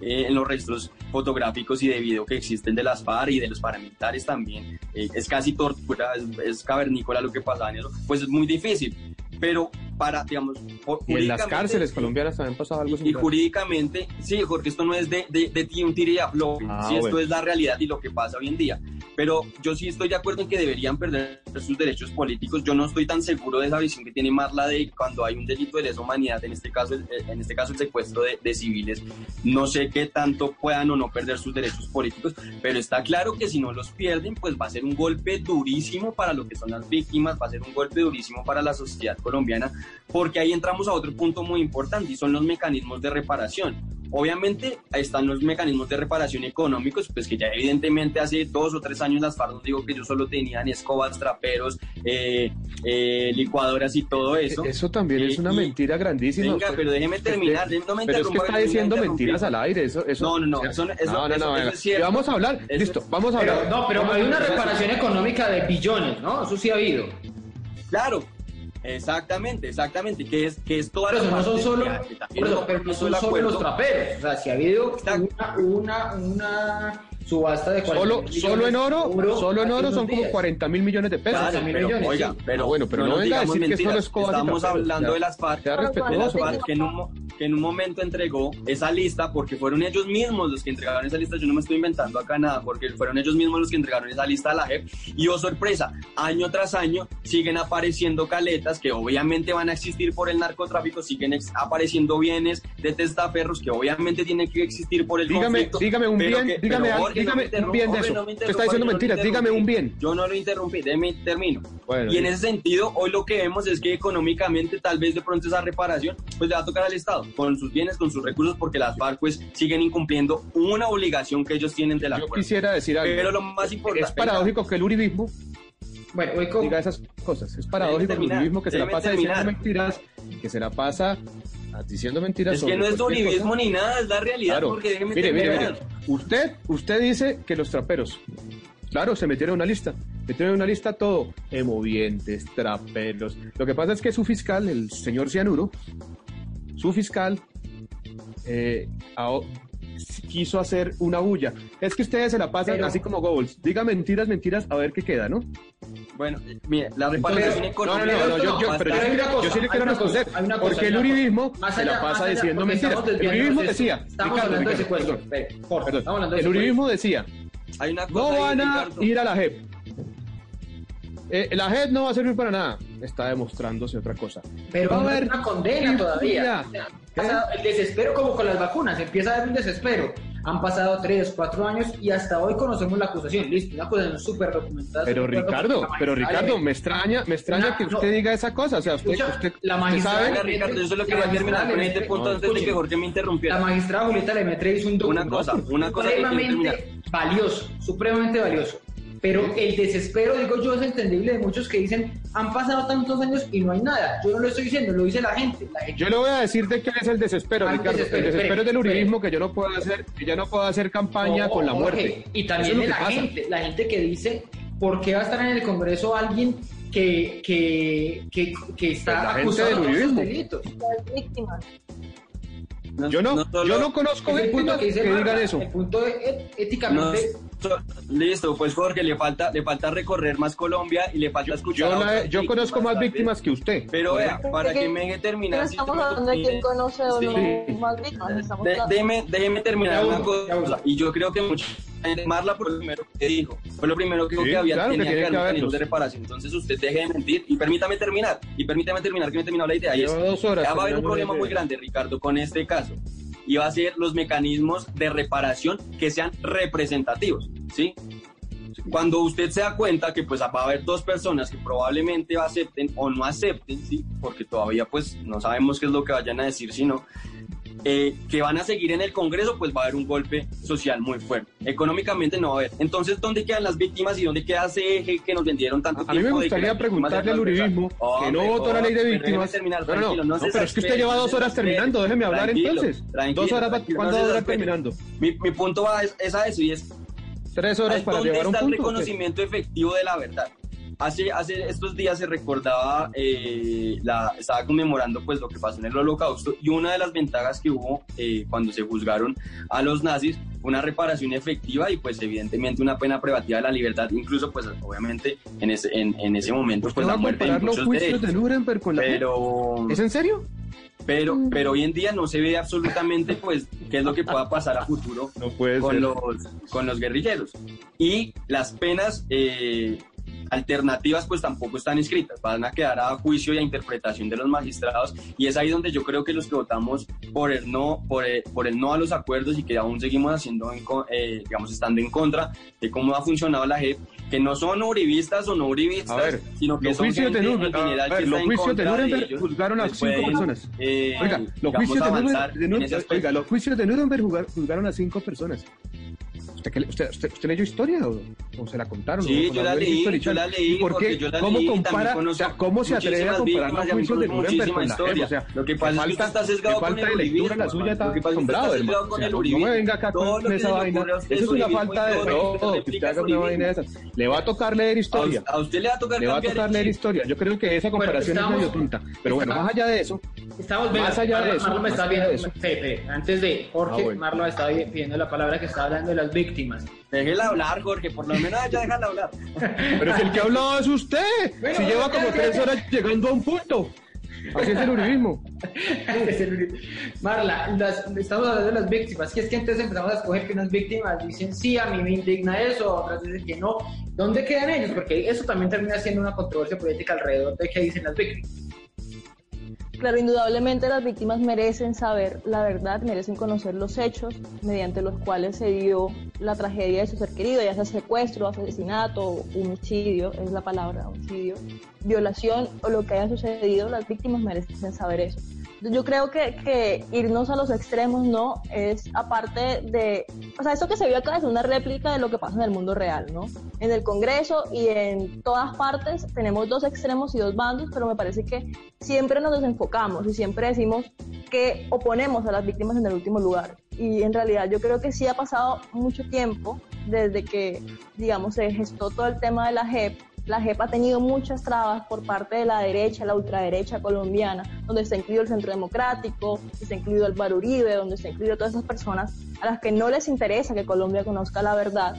D: eh, en los registros fotográficos y de video que existen de las FARC y de los paramilitares también, eh, es casi tortura, es, es cavernícola lo que pasaba en eso, pues es muy difícil. Pero para, digamos,
F: Y en las cárceles colombianas también pasaba algo
D: y, y
F: similar.
D: jurídicamente, sí, porque esto no es de, de, de ti un tire y afloje,
F: Ah,
D: sí, esto
F: bueno.
D: es la realidad y lo que pasa hoy en día. Pero yo sí estoy de acuerdo en que deberían perder sus derechos políticos. Yo no estoy tan seguro de esa visión que tiene Marla de cuando hay un delito de lesa humanidad, en este caso, el- en este caso el secuestro de, de civiles. No sé qué tanto puedan o no perder sus derechos políticos, pero está claro que si no los pierden, pues va a ser un golpe durísimo para lo que son las víctimas, va a ser un golpe durísimo para la sociedad colombiana, porque ahí entramos a otro punto muy importante y son los mecanismos de reparación. Obviamente están los mecanismos de reparación económicos, pues que ya evidentemente hace dos o tres años las FARC nos digo que ellos solo tenían escobas, traperos, eh, eh, licuadoras y todo eso.
F: Eso también es
D: Y-
F: una mentira grandísima.
D: Venga, pero déjeme terminar, no me
F: Pero es que está diciendo mentiras al aire. Eso, eso,
D: No, no, no, eso- eso-
F: no, no,
D: eso-
F: no,
D: eso es cierto.
F: Vamos a hablar.
D: Eso-
F: Listo, vamos a hablar.
C: Pero, no, pero hay una reparación económica de billones, ¿no? Eso sí ha habido.
D: Claro, exactamente, exactamente, que es, que es toda
C: Pero
D: la
C: no son
D: parte
C: solo,
D: que- que lo
C: pero no son solo los traperos. O sea, si ha habido una, una, una subasta de 40
F: Solo,
C: millones
F: solo en oro,
C: seguro
F: solo en oro son como
C: días.
F: 40 mil millones de pesos.
D: Claro,
C: mil
D: pero,
C: millones,
D: oiga,
C: sí.
D: pero,
F: Ah, bueno, pero no
D: nos
F: venga a decir que
D: mentiras.
F: solo escobas y
D: Estamos hablando
F: ya.
D: de las FARC,
F: Sea
E: Pero
D: de las
F: respetuoso.
D: FARC que en, un, mo- que en un momento entregó esa lista, porque fueron ellos mismos los que entregaron esa lista, yo no me estoy inventando acá nada, porque fueron ellos mismos los que entregaron esa lista a la JEP, y oh sorpresa, año tras año siguen apareciendo caletas que obviamente van a existir por el narcotráfico, siguen apareciendo bienes de testaferros que obviamente tienen que existir por el
F: Dígame, dígame un bien,
D: que-
F: dígame,
D: Jorge,
F: dígame
D: me
F: un bien de
D: Jorge,
F: eso.
D: no
F: Usted está diciendo
D: yo no
F: mentiras, dígame un bien.
D: Yo no lo interrumpí, déjeme termino.
F: Bueno,
D: Y en ese sentido, hoy lo que vemos es que económicamente tal vez de pronto esa reparación pues le va a tocar al Estado, con sus bienes, con sus recursos, porque las FARC pues siguen incumpliendo una obligación que ellos tienen de la
F: yo quisiera decir algo.
D: Pero lo más importante...
F: es paradójico que el uribismo
C: Bueno, hoy con-
F: diga esas cosas. Es paradójico el uribismo que se la pasa
D: terminar.
F: diciendo mentiras, que se la pasa diciendo mentiras.
D: Es
F: sobre
D: que no es uribismo
F: cosa.
D: ni nada, es la realidad,
F: Claro.
D: porque déjeme
F: Mire, mire,
D: terminar.
F: mire. Usted, usted dice que los traperos, claro, se metieron en una lista. Metieron en una lista todo. Emovientes, traperos. Lo que pasa es que su fiscal, el señor Cianuro, su fiscal, eh, a- quiso hacer una bulla. Es que ustedes se la pasan
C: Pero-
F: así como goals. Diga mentiras, mentiras, a ver qué queda, ¿no?
D: Bueno, mire, la reparación económica...
F: no, no, no, yo, yo- pero yo,
C: una cosa,
F: yo sí le quiero responder. porque el
C: cosa.
F: uribismo se la pasa
C: allá,
F: diciendo mentiras. El uribismo
C: de-
F: decía,
C: Estamos
F: Ricardo,
C: hablando de secuestro.
F: perdón, perdón.
C: estamos hablando de
F: el uribismo decía,
D: Hay una
F: no
D: cosa ahí,
F: van a ir a la JEP. Eh, la JEP no va a servir para nada. está demostrándose otra cosa.
C: Pero
F: Va a
C: no
F: haber
C: es una condena todavía. O sea, el desespero como con las vacunas, empieza a haber un desespero. Han pasado tres, cuatro años y hasta hoy conocemos la acusación. Listo, una acusación súper documentada.
F: Pero Ricardo,
C: documentada.
F: pero Ricardo, me extraña, me extraña
C: Una-
F: que
C: no.
F: usted diga esa cosa. O sea, usted,
C: Escucha,
F: usted,
C: la
F: usted
C: magistrada
F: sabe.
D: Venga, Ricardo, yo solo
C: La
D: quería terminar
C: magistrada
D: con
C: le
D: este
C: mete-
D: punto
C: no,
D: antes de que. Jorge me interrumpiera.
C: La magistrada Julieta Lemetre hizo un
D: Una
C: documento
D: cosa, una cosa que quiero
C: supremamente valioso, supremamente valioso. Pero el desespero, digo yo, es entendible de muchos que dicen, han pasado tantos años y no hay nada. Yo no lo estoy diciendo, lo dice la gente. La gente
F: Yo le voy a decir de qué es el desespero,
C: Ah, el
F: Ricardo.
C: desespero,
F: el desespero es del
C: espere,
F: uribismo que yo no puedo hacer, que ya no puedo hacer campaña
C: No,
F: con la muerte.
C: Y también de la
F: pasa.
C: gente, la gente que dice, ¿por qué va a estar en el Congreso alguien que, que, que, que está
F: Pues
C: acusado de todos sus
F: uribismo.
C: delitos?
F: Yo no,
D: solo-
F: yo no conozco
C: Es el punto
F: víctimas
C: que
F: que, digan eso.
C: El punto
D: No,
C: éticamente...
D: listo, pues Jorge, le falta, le falta recorrer más Colombia y le falta escuchar.
F: Yo, la- conozco más víctimas que usted.
D: Pero vea, para
E: que-
D: que me deje terminar.
E: No
D: si
E: estamos hablando de quién conoce o
D: sí.
E: no más víctimas.
D: De- déjeme, déjeme terminar
C: Ya
D: una cosa.
C: uno.
D: Y yo creo que mucha gente, Marla, por lo primero que dijo, fue lo primero que dijo
F: Sí,
D: que había
F: claro que
D: tenía que
F: que
D: haber de reparación. Entonces usted deje de mentir y permítame terminar. Y permítame terminar, que no he terminado la idea. Y es,
F: Lleva dos horas
D: ya va a haber un problema muy grande, Ricardo, con este caso. Y va a ser los mecanismos de reparación que sean representativos, ¿sí? Cuando usted se da cuenta que pues va a haber dos personas que probablemente acepten o no acepten, ¿sí? Porque todavía pues no sabemos qué es lo que vayan a decir, sino eh, que van a seguir en el Congreso, pues va a haber un golpe social muy fuerte. Económicamente no va a haber. Entonces, ¿dónde quedan las víctimas y dónde queda ese eje que nos vendieron tanto
F: A mí me gustaría preguntarle al uribismo que no votó la ley de víctimas.
D: terminar,
F: No, no, no, pero es que usted lleva dos horas terminando. Déjeme hablar entonces. Dos horas,
D: tranquilo,
F: ¿cuándo
D: no
F: va a durar
D: exaspere.
F: terminando?
D: Mi, mi punto va es, es a eso y es
F: Tres horas para
D: ¿Dónde
F: llevar un
D: está el reconocimiento efectivo de la verdad? Hace, hace estos días se recordaba, eh, la, estaba conmemorando pues lo que pasó en el holocausto y una de las ventajas que hubo eh, cuando se juzgaron a los nazis fue una reparación efectiva y pues evidentemente una pena privativa de la libertad, incluso pues obviamente en ese, en, en ese momento
F: ¿Usted
D: pues la
F: a
D: muerte de muchos derechos.
F: de Nuremberg con la
D: Pero,
F: ¿Es en serio?
D: pero, pero hoy en día no se ve absolutamente pues qué es lo que pueda pasar a futuro
F: No
D: con
F: ser.
D: los, con los guerrilleros. Y las penas eh, alternativas pues tampoco están inscritas, van a quedar a juicio y a interpretación de los magistrados y es ahí donde yo creo que los que votamos por el no, por el, por el no a los acuerdos y que aún seguimos haciendo, en eh, digamos, estando en contra de cómo ha funcionado la JEP, que no son uribistas o no uribistas,
F: ver,
D: sino que
F: Los
D: son
F: juicios de
D: gente en
F: Nuremberg,
D: general
F: ver, los juicios de Nuremberg
D: ellos,
F: juzgaron a
D: pues
F: cinco personas.
D: eh,
F: Oiga, los juicios de Nuremberg, de Nuremberg- oiga, los juicios de Nuremberg juzgaron a cinco personas. ¿Usted, qué le- usted, usted, usted leyó historia o, o se la contaron?
D: Sí,
F: ¿O
D: yo la leí, yo la leí,
F: ¿Y por
D: porque
F: qué?
D: yo la
F: ¿Cómo
D: leí
F: compara? O sea, ¿cómo se atreve a comparar los juicios de Nuremberg con la? O sea,
D: Lo que pasa es que
F: falta,
D: usted está sesgado
F: le
D: con
F: falta
D: el
F: de lectura, la suya está asombrado,
D: está
F: hermano. O sea,
D: el
F: no me venga acá
D: Todo
F: con esa vaina. Eso es una falta de...
D: todo lo que
F: No,
D: usted
F: que usted haga una vaina de esas. Le va a tocar leer historia.
D: A, usted le va a tocar
F: Le va a tocar leer historia. Yo creo que esa comparación es medio tonta. Pero bueno, más allá de eso,
C: Estamos
F: Más allá de eso,
C: Marlo me
F: más
C: está
F: allá
C: viendo, antes de Jorge,
F: bueno.
C: Marlo me estaba pidiendo la palabra que estaba hablando de las víctimas.
D: Déjela hablar, Jorge, por lo menos ya déjala hablar. <laughs>
F: Pero si el que ha hablado es usted.
C: Bueno,
F: si lleva como tres horas llegando a un punto. Así es el uribismo. <laughs>
C: Es Marla, las- estamos hablando de las víctimas, que es que entonces empezamos a escoger que unas víctimas dicen sí, a mí me indigna eso, otras dicen que no. ¿Dónde quedan ellos? Porque eso también termina siendo una controversia política alrededor de qué dicen las víctimas.
E: Claro, indudablemente las víctimas merecen saber la verdad, merecen conocer los hechos mediante los cuales se dio la tragedia de su ser querido, ya sea secuestro, asesinato, homicidio, es la palabra, homicidio, violación o lo que haya sucedido, las víctimas merecen saber eso. Yo creo que, irnos a los extremos no es aparte de, o sea, esto que se vio acá es una réplica de lo que pasa en el mundo real, ¿no? En el Congreso y en todas partes tenemos dos extremos y dos bandos, pero me parece que siempre nos desenfocamos y siempre decimos que oponemos a las víctimas en el último lugar. Y en realidad yo creo que sí ha pasado mucho tiempo desde que, digamos, se gestó todo el tema de la JEP. La JEP ha tenido muchas trabas por parte de la derecha, la ultraderecha colombiana, donde está incluido el Centro Democrático, está incluido Álvaro Uribe, donde está incluido todas esas personas a las que no les interesa que Colombia conozca la verdad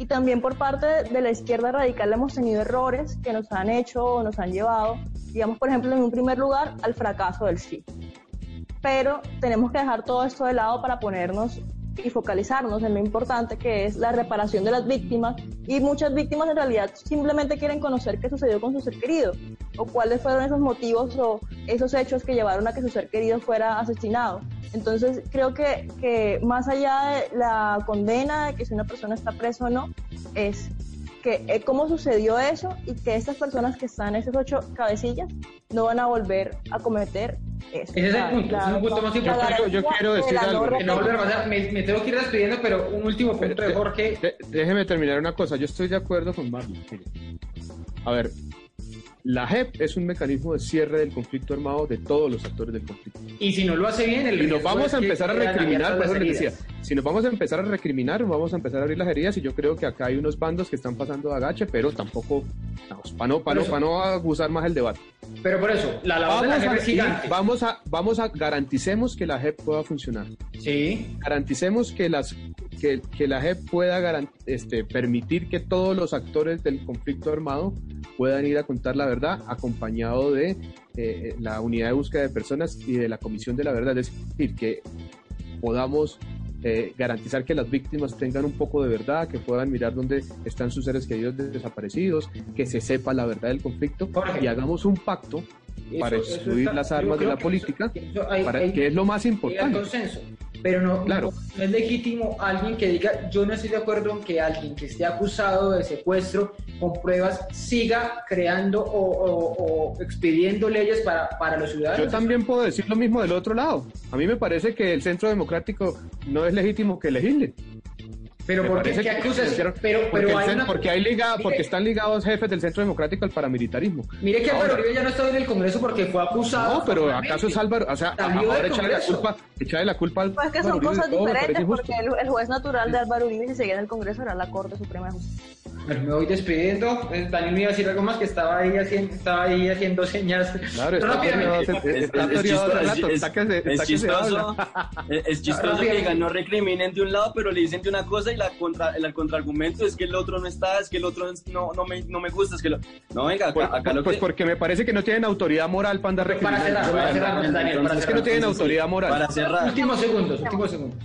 E: y también por parte de la izquierda radical hemos tenido errores que nos han hecho o nos han llevado, digamos, por ejemplo, en un primer lugar, al fracaso del sí. Pero tenemos que dejar todo esto de lado para ponernos y focalizarnos en lo importante que es la reparación de las víctimas y muchas víctimas en realidad simplemente quieren conocer qué sucedió con su ser querido o cuáles fueron esos motivos o esos hechos que llevaron a que su ser querido fuera asesinado. Entonces creo que, que más allá de la condena de que si una persona está presa o no, es que eh, cómo sucedió eso y que estas personas que están, esas ocho cabecillas, no van a volver a cometer eso.
G: Ese es el punto, ese es un punto más importante.
F: Yo- yo quiero decir algo.
G: Que no volver a pasar. Me, me tengo que ir despidiendo, pero un último punto de Jorge.
F: De- déjeme terminar una cosa. Yo estoy de acuerdo con Marlon. A ver, la JEP es un mecanismo de cierre del conflicto armado de todos los actores del conflicto.
G: Y si no lo hace bien, el
F: Y nos vamos a empezar a recriminar, por eso les decía. Si nos vamos a empezar a recriminar, vamos a empezar a abrir las heridas y yo creo que acá hay unos bandos que están pasando de agache, pero tampoco, para no, para no,
G: eso-
F: pa' no abusar más el debate.
G: Pero por eso, la labor de la
F: Vamos a,
G: es gigante.
F: vamos a, vamos a, garanticemos que la JEP pueda funcionar.
G: Sí.
F: Garanticemos que las que, que la JEP pueda este, permitir que todos los actores del conflicto armado puedan ir a contar la verdad acompañado de eh, la unidad de búsqueda de personas y de la comisión de la verdad. Es decir, que podamos eh, garantizar que las víctimas tengan un poco de verdad, que puedan mirar dónde están sus seres queridos desaparecidos, que se sepa la verdad del conflicto
G: Jorge.
F: y hagamos un pacto para
G: Eso-
F: excluir las armas de la política,
G: eso- que eso hay-
F: para,
G: hay-
F: que es lo más importante.
G: consenso. Pero no,
F: Claro.
G: no, no es legítimo alguien que diga, yo no estoy de acuerdo en que alguien que esté acusado de secuestro con pruebas siga creando o, o- o expidiendo leyes para, para los ciudadanos.
F: Yo también puedo decir lo mismo del otro lado. A mí me parece que el centro democrático no es legítimo que legisle.
G: Pero
F: Me
G: ¿por qué, acusas? Pero,
F: porque,
G: pero
F: el
G: hay una-
F: porque hay liga-
G: Mire-
F: porque están ligados jefes del centro democrático al paramilitarismo.
G: Mire que Álvaro Uribe ya no está en el Congreso porque fue acusado.
F: No, pero. ¿acaso es Álvaro? O sea, ahora echarle la culpa, echarle la culpa al
E: Pues que son
F: Uribe
E: cosas diferentes porque el, el juez natural de Álvaro Uribe si seguía en el Congreso era la Corte Suprema de Justicia.
G: Bueno, me voy despidiendo. Eh, Daniel me iba a decir algo más que estaba ahí haciendo, estaba ahí haciendo señas.
F: Claro,
D: es chistoso, es, chistoso que no recriminen de un lado, pero le dicen de una cosa y la contra, el contraargumento es que el otro no está, es que el otro no, no, me, no me gusta, es que lo... No, venga, acá,
F: Pues,
D: acá lo
F: pues
D: que...
F: porque me parece que no tienen autoridad moral para andar
G: Para
F: recriminando.
G: cerrar, para cerrar, Daniel, para
F: Es que no
G: cerrar.
F: tienen
D: Sí, sí, sí.
F: autoridad moral.
D: Para cerrar.
G: Últimos segundos, últimos segundos.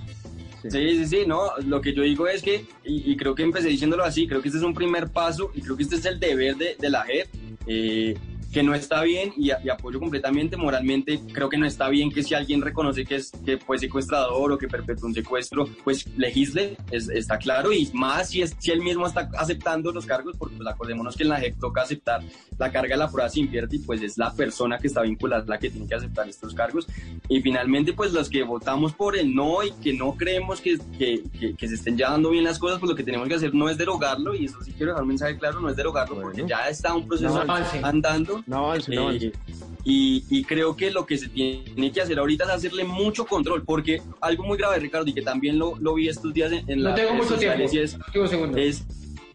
D: Sí, sí, sí, no, lo que yo digo es que, y, y creo que empecé diciéndolo así, creo que este es un primer paso y creo que este es el deber de, de la JEP, eh, que no está bien y, y apoyo completamente moralmente, creo que no está bien que si alguien reconoce que, es, que fue secuestrador o que perpetró un secuestro, pues legisle, es- está claro, y más si, es, si él mismo está aceptando los cargos, porque pues, acordémonos que en la JEP toca aceptar la carga de la prueba sin pierde y pues es la persona que está vinculada la que tiene que aceptar estos cargos. Y finalmente, pues los que votamos por el no y que no creemos que, que, que- que se estén llevando bien las cosas, pues lo que tenemos que hacer no es derogarlo, y eso sí quiero dejar un mensaje claro, no es derogarlo, porque
F: Bueno.
D: ya está un proceso
G: No
D: andando.
F: No avance, no avance.
D: Eh, y, y creo que lo que se tiene que hacer ahorita es hacerle mucho control, porque algo muy grave, Ricardo, y que también lo, lo vi estos días en, en
G: No
D: las
G: tengo
D: redes
G: mucho tiempo.
D: es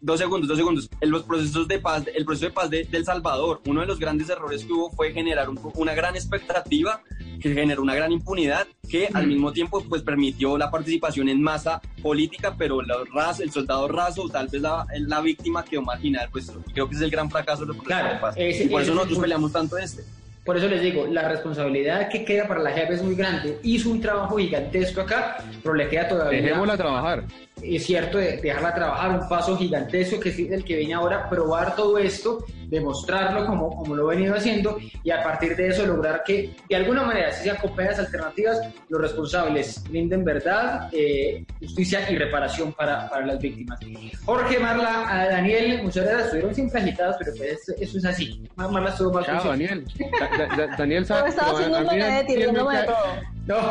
D: dos segundos, dos segundos. En los procesos de paz, el proceso de paz de, de El Salvador, uno de los grandes errores que hubo fue generar un- una gran expectativa que generó una gran impunidad que al mismo tiempo pues permitió la participación en masa política, pero la raza, el soldado raso, tal vez la, la víctima quedó marginal, pues creo que ese es el gran fracaso de los procesos
G: Claro,
D: de paz.
G: ese-
D: y por
G: ese
D: eso nosotros peleamos tanto este.
G: Por eso les digo, la responsabilidad que queda para la JEP es muy grande. Hizo un trabajo gigantesco acá, pero le queda todavía.
F: Dejémosla trabajar.
G: Es cierto, de dejarla trabajar, un paso gigantesco que es el que viene ahora, probar todo esto, demostrarlo como, como lo he venido haciendo y a partir de eso lograr que de alguna manera, si se acompañan las alternativas, los responsables brinden verdad, eh, justicia y reparación para, para las víctimas. Jorge, Marla, a Daniel, muchas gracias, estuvieron siempre agitados, pero pues eso, es así. Mar- Marla estuvo más
F: Chao. Daniel. Da- da- da- Daniel sabe. <laughs>
E: estaba
F: no,
E: haciendo un de todo.
G: No,
F: No,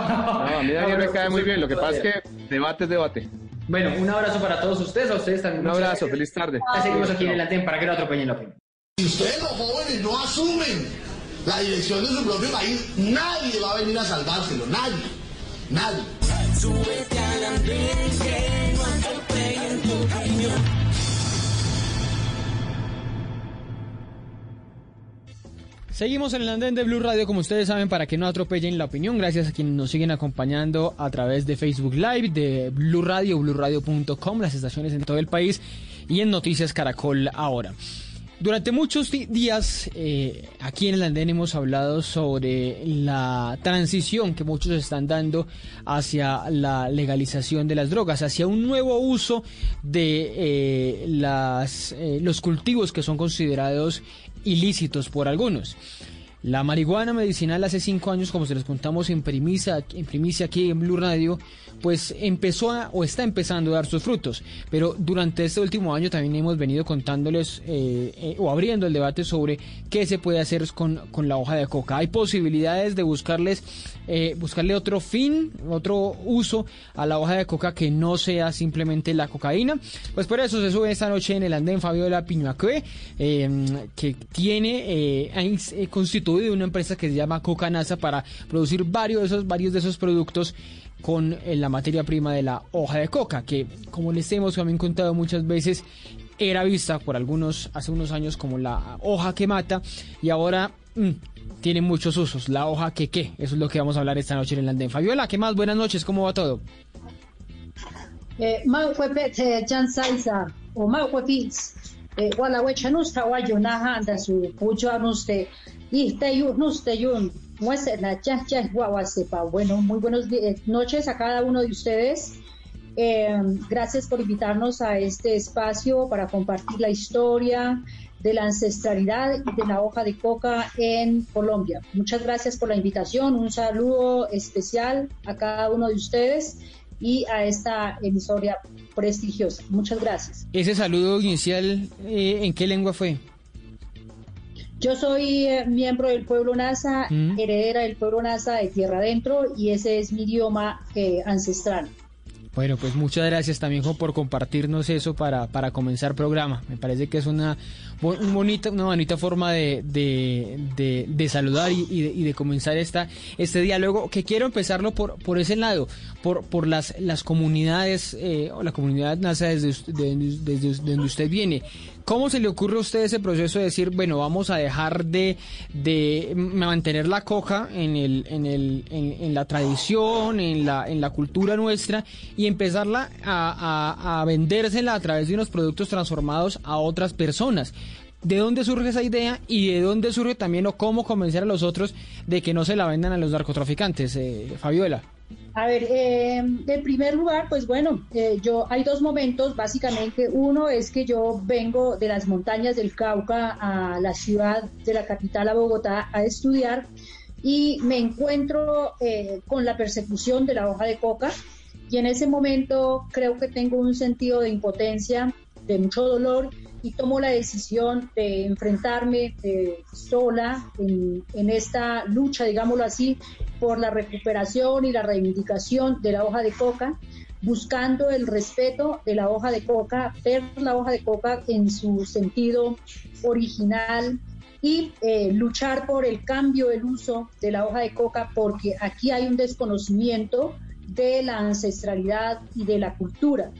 F: a mí Daniel
G: No,
F: me cae muy bien. Lo que pasa es que debate es debate.
G: Bueno, un abrazo para todos ustedes, a ustedes también.
F: Un
G: muchas
F: abrazo,
G: gracias.
F: feliz tarde.
G: Ya seguimos aquí en el Antén para que no atropellen la opinión.
H: Si ustedes los jóvenes no asumen la dirección de su propio país, nadie va a venir a salvárselo, nadie, nadie.
C: Seguimos en el andén de Blue Radio, como ustedes saben, para que no atropellen la opinión. Gracias a quienes nos siguen acompañando a través de Facebook Live, de Blue Radio, BlueRadio.com, las estaciones en todo el país y en Noticias Caracol ahora. Durante muchos días eh, aquí en el andén hemos hablado sobre la transición que muchos están dando hacia la legalización de las drogas, hacia un nuevo uso de eh, eh, los cultivos que son considerados ilícitos por algunos. La marihuana medicinal hace cinco años, como se les contamos en primicia, en primicia aquí en Blue Radio, pues empezó a, o está empezando a dar sus frutos. Pero durante este último año también hemos venido contándoles eh, eh, o abriendo el debate sobre qué se puede hacer con, con la hoja de coca. Hay posibilidades de buscarles, eh, buscarle otro fin, otro uso a la hoja de coca que no sea simplemente la cocaína. Pues por eso se sube esta noche en el andén Fabiola Piñacue, eh, que tiene eh, ha constituido una empresa que se llama Coca NASA para producir varios de esos, varios de esos productos con eh, la materia prima de la hoja de coca, que como les hemos también contado muchas veces, era vista por algunos hace unos años como la hoja que mata y ahora mm, tiene muchos usos, la hoja que qué, eso es lo que vamos a hablar esta noche en el andén. Fabiola, ¿qué más? Buenas noches, ¿cómo va todo?
I: Eh, o mau fue pits wala we chanus tawayo na handa su pujo anuste y te yu nuste yun muese na cha cha guagua sepa bueno muy buenos di- eh, noches a cada uno de ustedes Eh, gracias por invitarnos a este espacio para compartir la historia de la ancestralidad y de la hoja de coca en Colombia. Muchas gracias por la invitación, un saludo especial a cada uno de ustedes y a esta emisoria prestigiosa. Muchas gracias.
C: Ese saludo inicial, eh, ¿en qué lengua fue?
I: Yo soy eh, miembro del pueblo NASA,
C: Mm.
I: heredera del pueblo NASA de Tierra Adentro y ese es mi idioma eh, ancestral.
C: Bueno, pues muchas gracias también Juan, por compartirnos eso para, para comenzar programa. Me parece que es una, un bonita, una bonita forma de, de, de- de saludar y, y de, y de comenzar esta, este diálogo, que quiero empezarlo por, por ese lado, por, por las, las comunidades eh, o la comunidad NASA desde, desde us- de donde usted viene. ¿Cómo se le ocurre a usted ese proceso de decir, bueno, vamos a dejar de, de mantener la coja en, el, en, el, en, en la tradición, en la, en la cultura nuestra y empezarla a, a, a vendérsela a través de unos productos transformados a otras personas? ¿De dónde surge esa idea y de dónde surge también o cómo convencer a los otros de que no se la vendan a los narcotraficantes? Eh, Fabiola.
I: A ver, eh, en primer lugar, pues bueno, eh, yo hay dos momentos, básicamente. Uno es que yo vengo de las montañas del Cauca a la ciudad de la capital, a Bogotá, a estudiar y me encuentro eh, con la persecución de la hoja de coca y en ese momento creo que tengo un sentido de impotencia, de mucho dolor y tomo la decisión de enfrentarme eh, sola en, esta lucha, digámoslo así, por la recuperación y la reivindicación de la hoja de coca, buscando el respeto de la hoja de coca, ver la hoja de coca en su sentido original y eh, luchar por el cambio del uso de la hoja de coca, porque aquí hay un desconocimiento de la ancestralidad y de la cultura.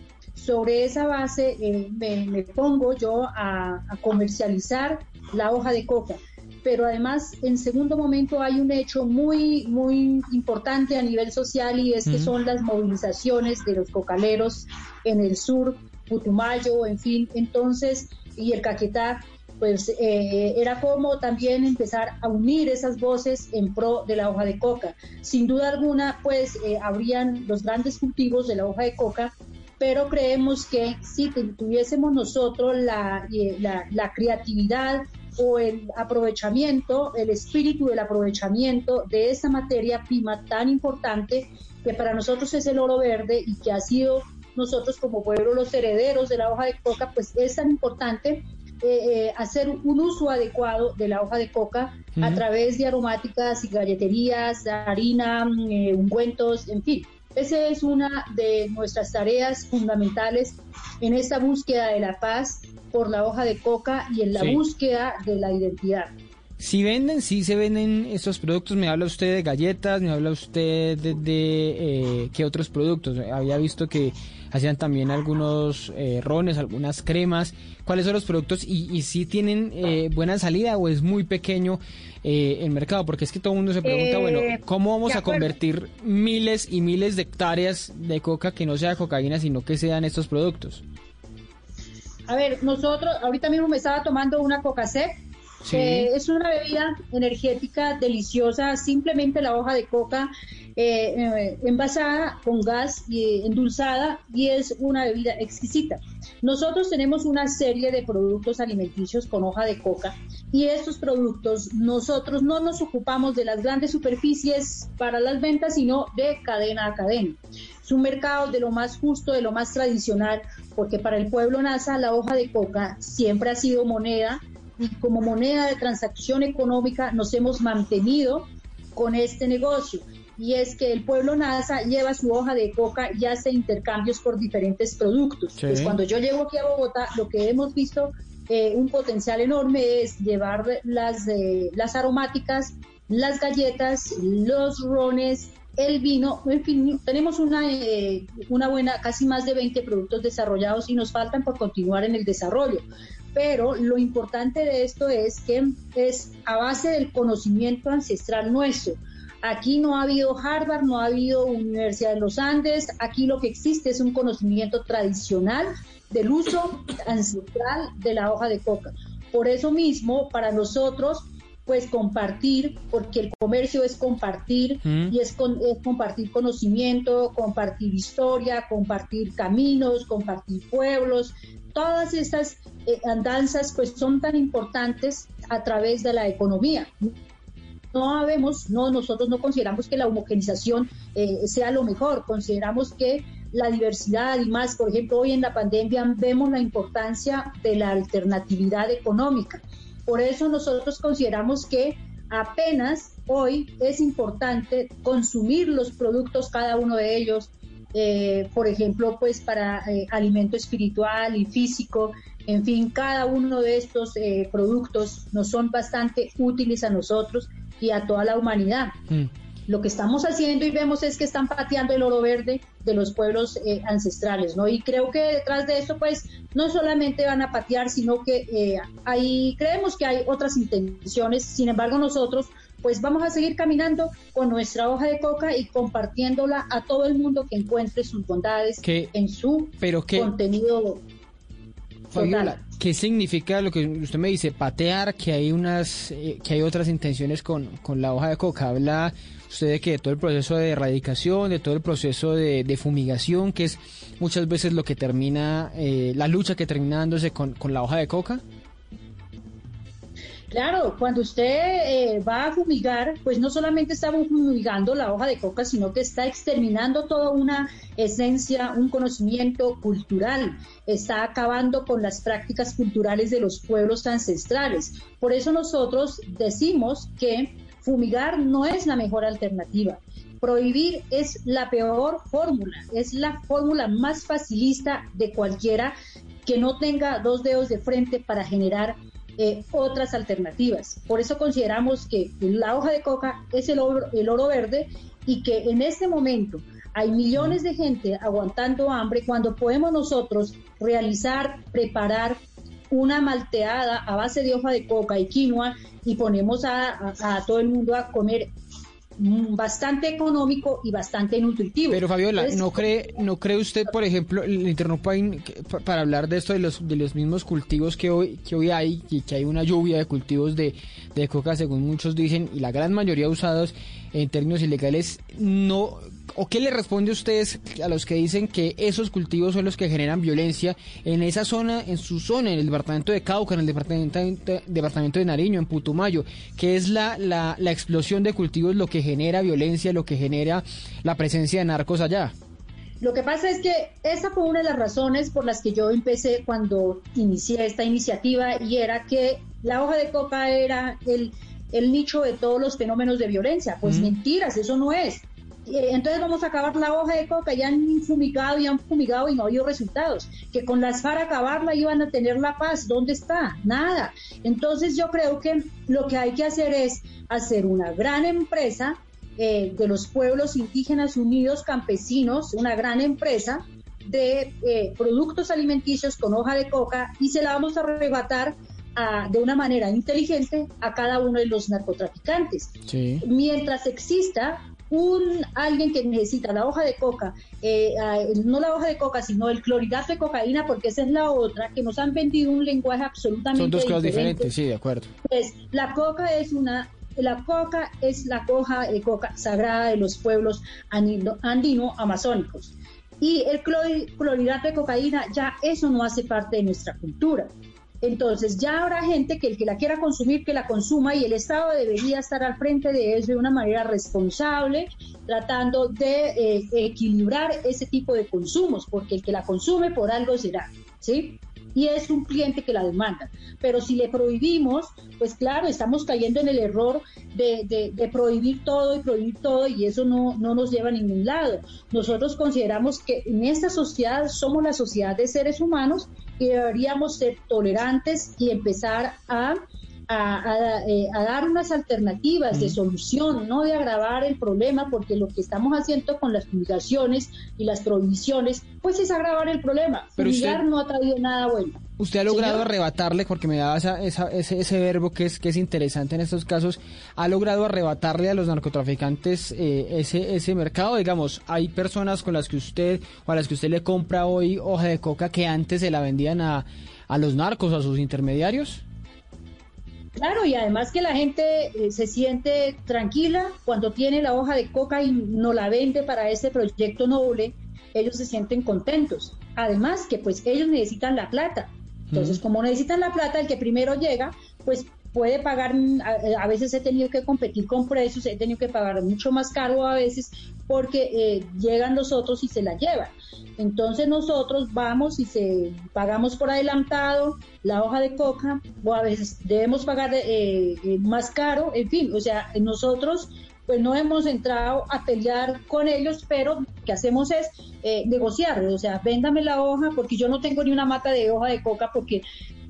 I: Sobre esa base eh, me, me pongo yo a, a comercializar la hoja de coca. Pero además en segundo momento hay un hecho muy muy importante a nivel social y es que son las movilizaciones de los cocaleros en el sur, Putumayo, en fin, entonces y el Caquetá, pues eh, era como también empezar a unir esas voces en pro de la hoja de coca. Sin duda alguna, pues eh, habrían los grandes cultivos de la hoja de coca, pero creemos que si tu- tuviésemos nosotros la, eh, la, la creatividad o el aprovechamiento, el espíritu del aprovechamiento de esa materia prima tan importante que para nosotros es el oro verde y que ha sido nosotros como pueblo los herederos de la hoja de coca, pues es tan importante eh, eh, hacer un uso adecuado de la hoja de coca a través de aromáticas y galleterías, harina, mm, eh, ungüentos, en fin. Esa es una de nuestras tareas fundamentales en esta búsqueda de la paz por la hoja de coca y en la
C: Sí.
I: búsqueda de la identidad.
C: Si venden, sí se venden estos productos. Me habla usted de galletas, me habla usted de, de, eh, qué otros productos. Había visto que hacían también algunos eh, rones, algunas cremas. ¿Cuáles son los productos y, y si tienen eh, buena salida o es muy pequeño eh, el mercado? Porque es que todo el mundo se pregunta,
I: Eh,
C: bueno, ¿cómo vamos a convertir miles y miles de hectáreas de coca que no sea cocaína, sino que sean estos productos?
I: A ver, nosotros, ahorita mismo me estaba tomando una coca sec.
C: Sí.
I: Eh, es una bebida energética deliciosa, simplemente la hoja de coca eh, eh, envasada con gas y endulzada y es una bebida exquisita. Nosotros tenemos una serie de productos alimenticios con hoja de coca y estos productos nosotros no nos ocupamos de las grandes superficies para las ventas, sino de cadena a cadena. Es un mercado de lo más justo, de lo más tradicional, porque para el pueblo NASA la hoja de coca siempre ha sido moneda y como moneda de transacción económica nos hemos mantenido con este negocio. Y es que el pueblo NASA lleva su hoja de coca y hace intercambios por diferentes productos.
C: Sí.
I: Pues cuando yo llego aquí a Bogotá, lo que hemos visto eh, un potencial enorme es llevar las, eh, las aromáticas, las galletas, los rones, el vino, en fin, tenemos una, eh, una buena, casi más de 20 productos desarrollados y nos faltan por continuar en el desarrollo. Pero lo importante de esto es que es a base del conocimiento ancestral nuestro. Aquí no ha habido Harvard, no ha habido Universidad de los Andes, aquí lo que existe es un conocimiento tradicional del uso ancestral de la hoja de coca. Por eso mismo, para nosotros, pues compartir, porque el comercio es compartir
C: Mm.
I: y es, con- es compartir conocimiento, compartir historia, compartir caminos, compartir pueblos. Todas estas eh, andanzas pues son tan importantes a través de la economía. No habemos, no, nosotros no consideramos que la homogenización eh, sea lo mejor, consideramos que la diversidad y más, por ejemplo, hoy en la pandemia vemos la importancia de la alternatividad económica. Por eso nosotros consideramos que apenas hoy es importante consumir los productos, cada uno de ellos, eh, por ejemplo, pues para eh, alimento espiritual y físico, en fin, cada uno de estos eh, productos nos son bastante útiles a nosotros y a toda la humanidad.
C: Mm.
I: Lo que estamos haciendo y vemos es que están pateando el oro verde de los pueblos eh, ancestrales, ¿no? Y creo que detrás de esto, pues, no solamente van a patear, sino que eh, hay, creemos que hay otras intenciones. Sin embargo, nosotros, pues, vamos a seguir caminando con nuestra hoja de coca y compartiéndola a todo el mundo que encuentre sus bondades
C: ¿Qué?
I: en su
C: Pero qué,
I: contenido.
C: Fabiola. ¿Qué significa lo que usted me dice? Patear, que hay unas, eh, que hay otras intenciones con, con la hoja de coca. Habla usted de que de todo el proceso de erradicación, de todo el proceso de, de fumigación, que es muchas veces lo que termina, eh, la lucha que termina dándose con, con la hoja de coca.
I: Claro, cuando usted eh, va a fumigar, pues no solamente está fumigando la hoja de coca, sino que está exterminando toda una esencia, un conocimiento cultural, está acabando con las prácticas culturales de los pueblos ancestrales. Por eso nosotros decimos que fumigar no es la mejor alternativa. Prohibir es la peor fórmula, es la fórmula más facilista de cualquiera que no tenga dos dedos de frente para generar eh, otras alternativas. Por eso consideramos que la hoja de coca es el oro, el oro verde y que en este momento hay millones de gente aguantando hambre cuando podemos nosotros realizar, preparar una malteada a base de hoja de coca y quinoa y ponemos a, todo el mundo a comer bastante económico y bastante nutritivo.
C: Pero Fabiola,
I: Entonces,
C: ¿no cree, no cree usted, por ejemplo, le interrumpo ahí para hablar de esto de los de los mismos cultivos que hoy que hoy hay y que hay una lluvia de cultivos de, de coca según muchos dicen y la gran mayoría usados en términos ilegales no o qué le responde a ustedes a los que dicen que esos cultivos son los que generan violencia en esa zona, en su zona, en el departamento de Cauca, en el departamento, departamento de Nariño, en Putumayo, que es la, la, la explosión de cultivos lo que genera violencia, lo que genera la presencia de narcos allá.
I: Lo que pasa es que esa fue una de las razones por las que yo empecé cuando inicié esta iniciativa y era que la hoja de coca era el, el nicho de todos los fenómenos de violencia. Pues
C: Mm.
I: mentiras, eso no es. Eh, Entonces vamos a acabar la hoja de coca, ya han fumigado y han fumigado y no ha habido resultados. Que con las FARC acabarla iban a tener la paz. ¿Dónde está? Nada. Entonces yo creo que lo que hay que hacer es hacer una gran empresa eh, de los pueblos indígenas unidos campesinos, una gran empresa de eh, productos alimenticios con hoja de coca y se la vamos a arrebatar a- de una manera inteligente a cada uno de los narcotraficantes.
C: Sí.
I: Mientras exista un alguien que necesita la hoja de coca, eh, no la hoja de coca, sino el clorhidrato de cocaína, porque esa es la otra, que nos han vendido un lenguaje absolutamente
C: Son dos cosas
I: diferente.
C: diferentes, sí, de acuerdo.
I: Pues la coca es una la coca es la hoja de coca sagrada de los pueblos andino, andino amazónicos. Y el clorhidrato de cocaína, ya eso no hace parte de nuestra cultura. Entonces ya habrá gente que el que la quiera consumir, que la consuma y el Estado debería estar al frente de eso de una manera responsable, tratando de eh, equilibrar ese tipo de consumos, porque el que la consume por algo será, ¿sí? Y es un cliente que la demanda. Pero si le prohibimos, pues claro, estamos cayendo en el error de, de- prohibir todo y prohibir todo y eso no, no nos lleva a ningún lado. Nosotros consideramos que en esta sociedad somos la sociedad de seres humanos y deberíamos ser tolerantes y empezar a, a, a, eh, a dar unas alternativas de solución, no de agravar el problema, porque lo que estamos haciendo con las fumigaciones y las prohibiciones, pues es agravar el problema.
C: Pero usted-
I: no ha traído nada bueno.
C: Usted ha logrado
I: Señor.
C: arrebatarle, porque me da esa- esa- ese, ese verbo que es, que es interesante en estos casos, ha logrado arrebatarle a los narcotraficantes eh, ese, ese mercado. Digamos, hay personas con las que usted o a las que usted le compra hoy hoja de coca que antes se la vendían a, a los narcos, a sus intermediarios.
I: Claro, y además que la gente eh, se siente tranquila cuando tiene la hoja de coca y no la vende para ese proyecto noble, ellos se sienten contentos. Además que pues ellos necesitan la plata. Entonces, como necesitan la plata, el que primero llega, pues puede pagar, mm, a, a veces he tenido que competir con precios, he tenido que pagar mucho más caro a veces porque eh, llegan los otros y se la llevan. Entonces nosotros vamos y se pagamos por adelantado la hoja de coca o a veces debemos pagar eh, eh, más caro, en fin, o sea, nosotros pues no hemos entrado a pelear con ellos, pero lo que hacemos es eh, negociar, o sea, véndame la hoja porque yo no tengo ni una mata de hoja de coca porque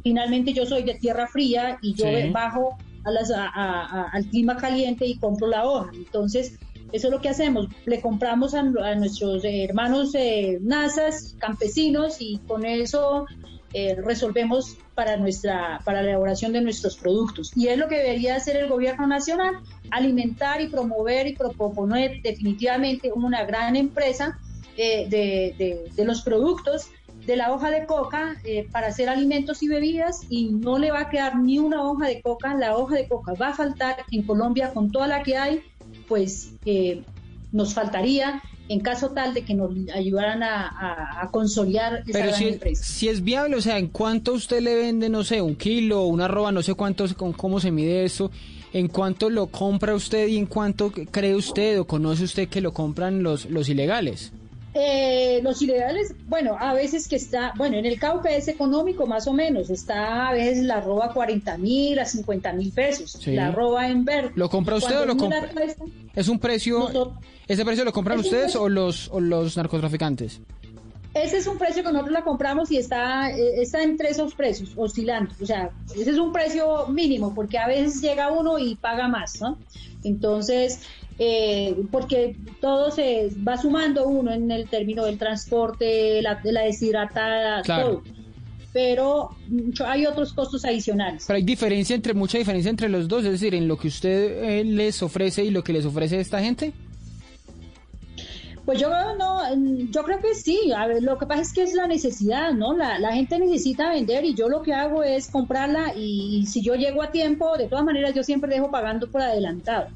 I: finalmente yo soy de tierra fría y yo
C: Sí.
I: bajo a las, a- a- a- al clima caliente y compro la hoja. Entonces, eso es lo que hacemos, le compramos a, nuestros hermanos eh, nazas, campesinos y con eso eh, resolvemos para nuestra para la elaboración de nuestros productos. Y es lo que debería hacer el gobierno nacional, alimentar y promover y proponer definitivamente una gran empresa eh, de, de- los productos de la hoja de coca eh, para hacer alimentos y bebidas y no le va a quedar ni una hoja de coca, la hoja de coca va a faltar en Colombia con toda la que hay, pues nos faltaría en caso tal de que nos ayudaran a, a- a consolidar esa
C: Pero
I: gran
C: si,
I: empresa.
C: si es viable, o sea, ¿en cuánto usted le vende, no sé, un kilo, una arroba, no sé cuánto, con cómo se mide eso? ¿En cuánto lo compra usted y en cuánto cree usted o conoce usted que lo compran los, los ilegales?
I: Eh, los ilegales, bueno, a veces que está, bueno, en el Cauca es económico más o menos, está a veces la roba 40 mil a 50 mil pesos,
C: Sí.
I: la roba en verde.
C: ¿Lo compra usted o lo compra? ¿Es un precio,
I: Nosotros-
C: ese precio lo compran ustedes o los, o los narcotraficantes?
I: Ese es un precio que nosotros la compramos y está, eh, está entre esos precios, oscilando. O sea, ese es un precio mínimo, porque a veces llega uno y paga más, ¿no? Entonces, eh, porque todo se va sumando uno en el término del transporte, la, de la deshidratada,
C: Claro.
I: todo. Pero mucho- hay otros costos adicionales.
C: Pero hay diferencia entre, mucha diferencia entre los dos, es decir, en lo que usted eh, les ofrece y lo que les ofrece esta gente.
I: Pues yo no, mm, yo creo que sí. A ver, lo que pasa es que es la necesidad, ¿no? La, la gente necesita vender y yo lo que hago es comprarla y, si yo llego a tiempo, de todas maneras yo siempre dejo pagando por adelantado.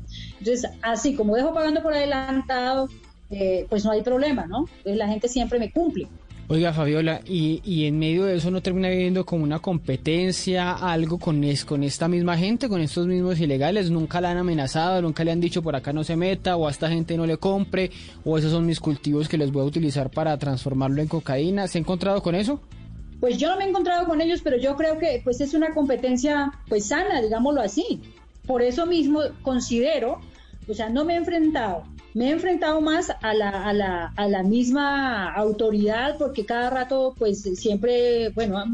I: Entonces, así como dejo pagando por adelantado, eh, pues no hay problema, ¿no? Entonces, la gente siempre me cumple.
C: Oiga, Fabiola, y, y en medio de eso no termina viviendo como una competencia, algo con, es, con esta misma gente, con estos mismos ilegales. Nunca la han amenazado, nunca le han dicho por acá no se meta, o a esta gente no le compre, o esos son mis cultivos que les voy a utilizar para transformarlo en cocaína. ¿Se ha encontrado con eso?
I: Pues yo no me he encontrado con ellos, pero yo creo que pues es una competencia pues sana, digámoslo así. Por eso mismo considero, o sea, no me he enfrentado, me he enfrentado más a la, a la, a la misma autoridad, porque cada rato pues siempre, bueno,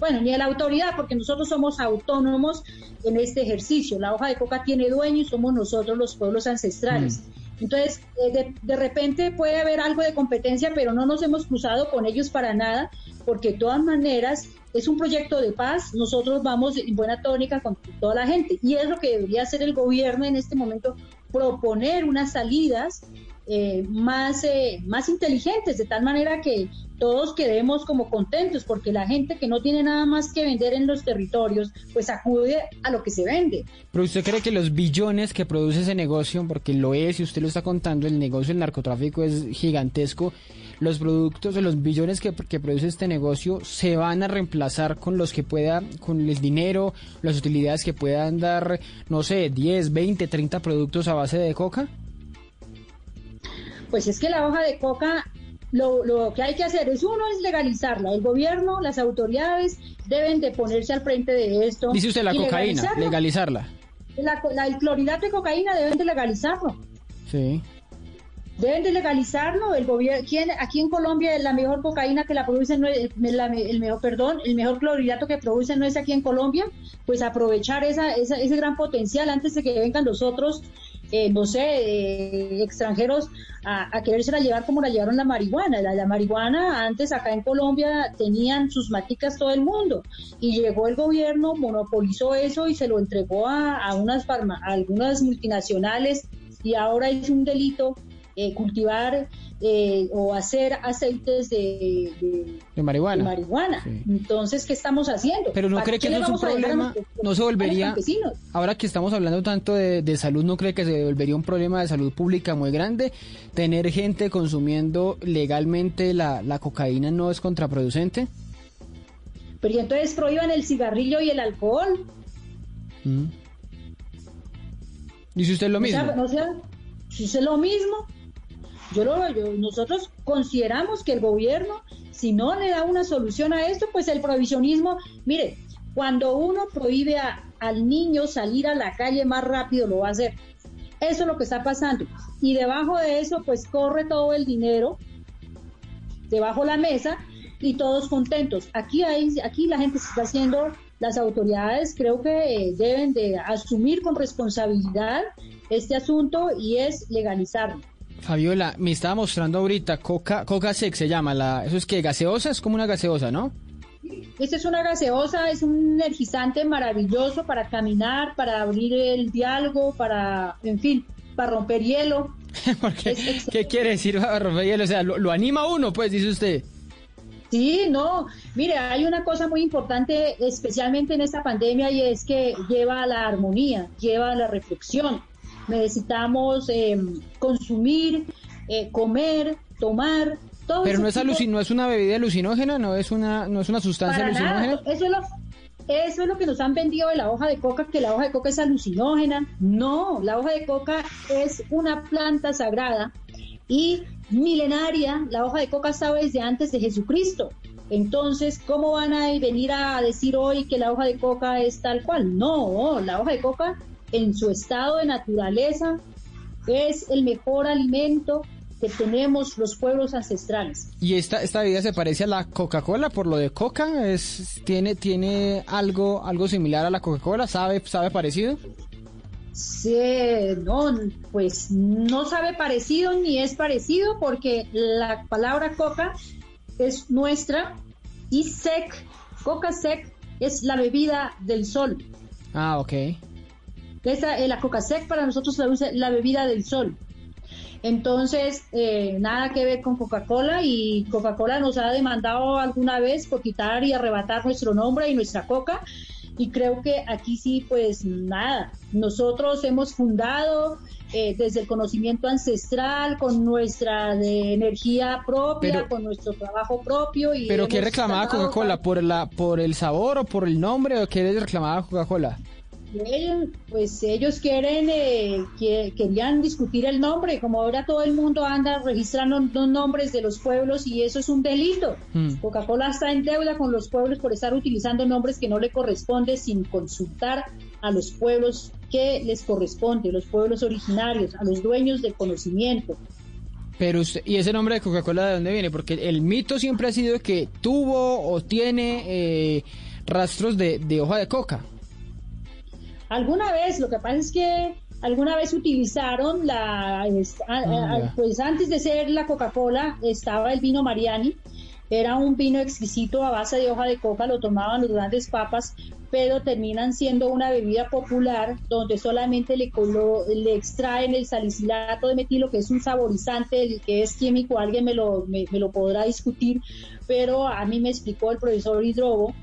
I: bueno, ni a la autoridad, porque nosotros somos autónomos en este ejercicio. La hoja de coca tiene dueño y somos nosotros los pueblos ancestrales. Entonces, eh, de, de repente puede haber algo de competencia, pero no nos hemos cruzado con ellos para nada, porque de todas maneras es un proyecto de paz, nosotros vamos en buena tónica con toda la gente y es lo que debería hacer el gobierno en este momento proponer unas salidas eh, más, eh, más inteligentes, de tal manera que todos quedemos como contentos, porque la gente que no tiene nada más que vender en los territorios, pues acude a lo que se vende.
C: Pero usted cree que los billones que produce ese negocio, porque lo es y usted lo está contando, el negocio del narcotráfico es gigantesco, los productos o los billones que, que produce este negocio se van a reemplazar con los que pueda, con el dinero, las utilidades que puedan dar, no sé, 10, 20, 30 productos a base de coca?
I: Pues es que la hoja de coca lo, lo, que hay que hacer es uno es legalizarla. El gobierno, las autoridades deben de ponerse al frente de esto.
C: Dice usted la cocaína, legalizarla.
I: La, el clorhidrato de cocaína deben de legalizarlo.
C: Sí.
I: Deben de legalizarlo. El gobierno, ¿quién, aquí en Colombia la mejor cocaína que la producen, no es, la, el mejor, perdón, el mejor clorhidrato que producen no es aquí en Colombia. Pues aprovechar esa, esa, ese gran potencial antes de que vengan los otros eh, no sé, eh, extranjeros a, a querérsela llevar como la llevaron la marihuana. La, marihuana antes acá en Colombia tenían sus maticas todo el mundo y llegó el gobierno, monopolizó eso y se lo entregó a, a unas farma, a algunas multinacionales y ahora es un delito eh, cultivar eh, o hacer aceites de, de,
C: de marihuana.
I: de marihuana.
C: Sí.
I: Entonces, ¿qué estamos haciendo?
C: Pero no
I: ¿Para
C: cree que eso es un problema, no se volvería, ahora que estamos hablando tanto de, de salud, ¿no cree que se volvería un problema de salud pública muy grande? ¿Tener gente consumiendo legalmente la, la cocaína no es contraproducente?
I: Pero y entonces prohíban el cigarrillo y el alcohol.
C: Mm. ¿Dice usted lo
I: O sea,
C: mismo?
I: no sea, si es lo mismo. Yo lo, yo- nosotros consideramos que el gobierno, si no le da una solución a esto, pues el prohibicionismo, mire, cuando uno prohíbe a- al niño salir a la calle más rápido, lo va a hacer. Eso es lo que está pasando. Y debajo de eso, pues corre todo el dinero debajo la mesa y todos contentos. Aquí hay, aquí la gente se está haciendo, las autoridades creo que eh, deben de asumir con responsabilidad este asunto y es legalizarlo.
C: Fabiola, me estaba mostrando ahorita Coca, Coca Sex se llama, la, eso es que gaseosa, es como una gaseosa, ¿no?
I: Esta es una gaseosa, es un energizante maravilloso para caminar, para abrir el diálogo, para, en fin, para romper hielo. <laughs>
C: Porque, ¿Qué quiere decir Rafael? O sea, lo, lo anima uno, pues, dice usted.
I: Sí, no, mire, hay una cosa muy importante, especialmente en esta pandemia, y es que lleva a la armonía, lleva a la reflexión. Necesitamos eh, consumir, eh, comer, tomar, todo
C: Pero no es, alucin no es una bebida alucinógena, no es una, no es una sustancia
I: Para nada,
C: alucinógena.
I: Eso es, lo, eso es lo que nos han vendido de la hoja de coca, que la hoja de coca es alucinógena. No, la hoja de coca es una planta sagrada y milenaria. La hoja de coca estaba desde antes de Jesucristo. Entonces, ¿cómo van a venir a decir hoy que la hoja de coca es tal cual? No, la hoja de coca en su estado de naturaleza es el mejor alimento que tenemos los pueblos ancestrales.
C: Y esta, esta bebida se parece a la Coca-Cola por lo de coca, es, tiene, tiene algo, algo similar a la Coca-Cola, sabe, sabe parecido.
I: Sí, no, pues no sabe parecido ni es parecido porque la palabra coca es nuestra y sec, coca sec es la bebida del sol.
C: Ah, ok.
I: Esa, eh, la coca sec para nosotros la, la bebida del sol. Entonces, eh, nada que ver con Coca-Cola y Coca-Cola nos ha demandado alguna vez por quitar y arrebatar nuestro nombre y nuestra coca. Y creo que aquí sí, pues nada, nosotros hemos fundado eh, desde el conocimiento ancestral, con nuestra de energía propia,
C: Pero-
I: con nuestro trabajo propio. Y
C: ¿Pero qué reclamaba Coca-Cola? ¿Por, la, ¿Por el sabor o por el nombre? ¿O qué reclamaba Coca-Cola?
I: Ellos, pues ellos quieren, eh, que, querían discutir el nombre, como ahora todo el mundo anda registrando los nombres de los pueblos y eso es un delito.
C: Mm.
I: Coca-Cola está en deuda con los pueblos por estar utilizando nombres que no le corresponde sin consultar a los pueblos que les corresponde, los pueblos originarios, a los dueños del conocimiento.
C: Pero usted- ¿Y ese nombre de Coca-Cola de dónde viene? Porque el mito siempre ha sido que tuvo o tiene eh, rastros de, de hoja de coca.
I: Alguna vez, lo que pasa es que alguna vez utilizaron la, es- a- a-
C: Ah,
I: pues antes de ser la Coca-Cola estaba el vino Mariani, era un vino exquisito a base de hoja de coca, lo tomaban los grandes papas pero terminan siendo una bebida popular donde solamente le, colo- le extraen el salicilato de metilo, que es un saborizante, el que es químico, alguien me lo, me, me lo podrá discutir, pero a mí me explicó el profesor Hidrobo,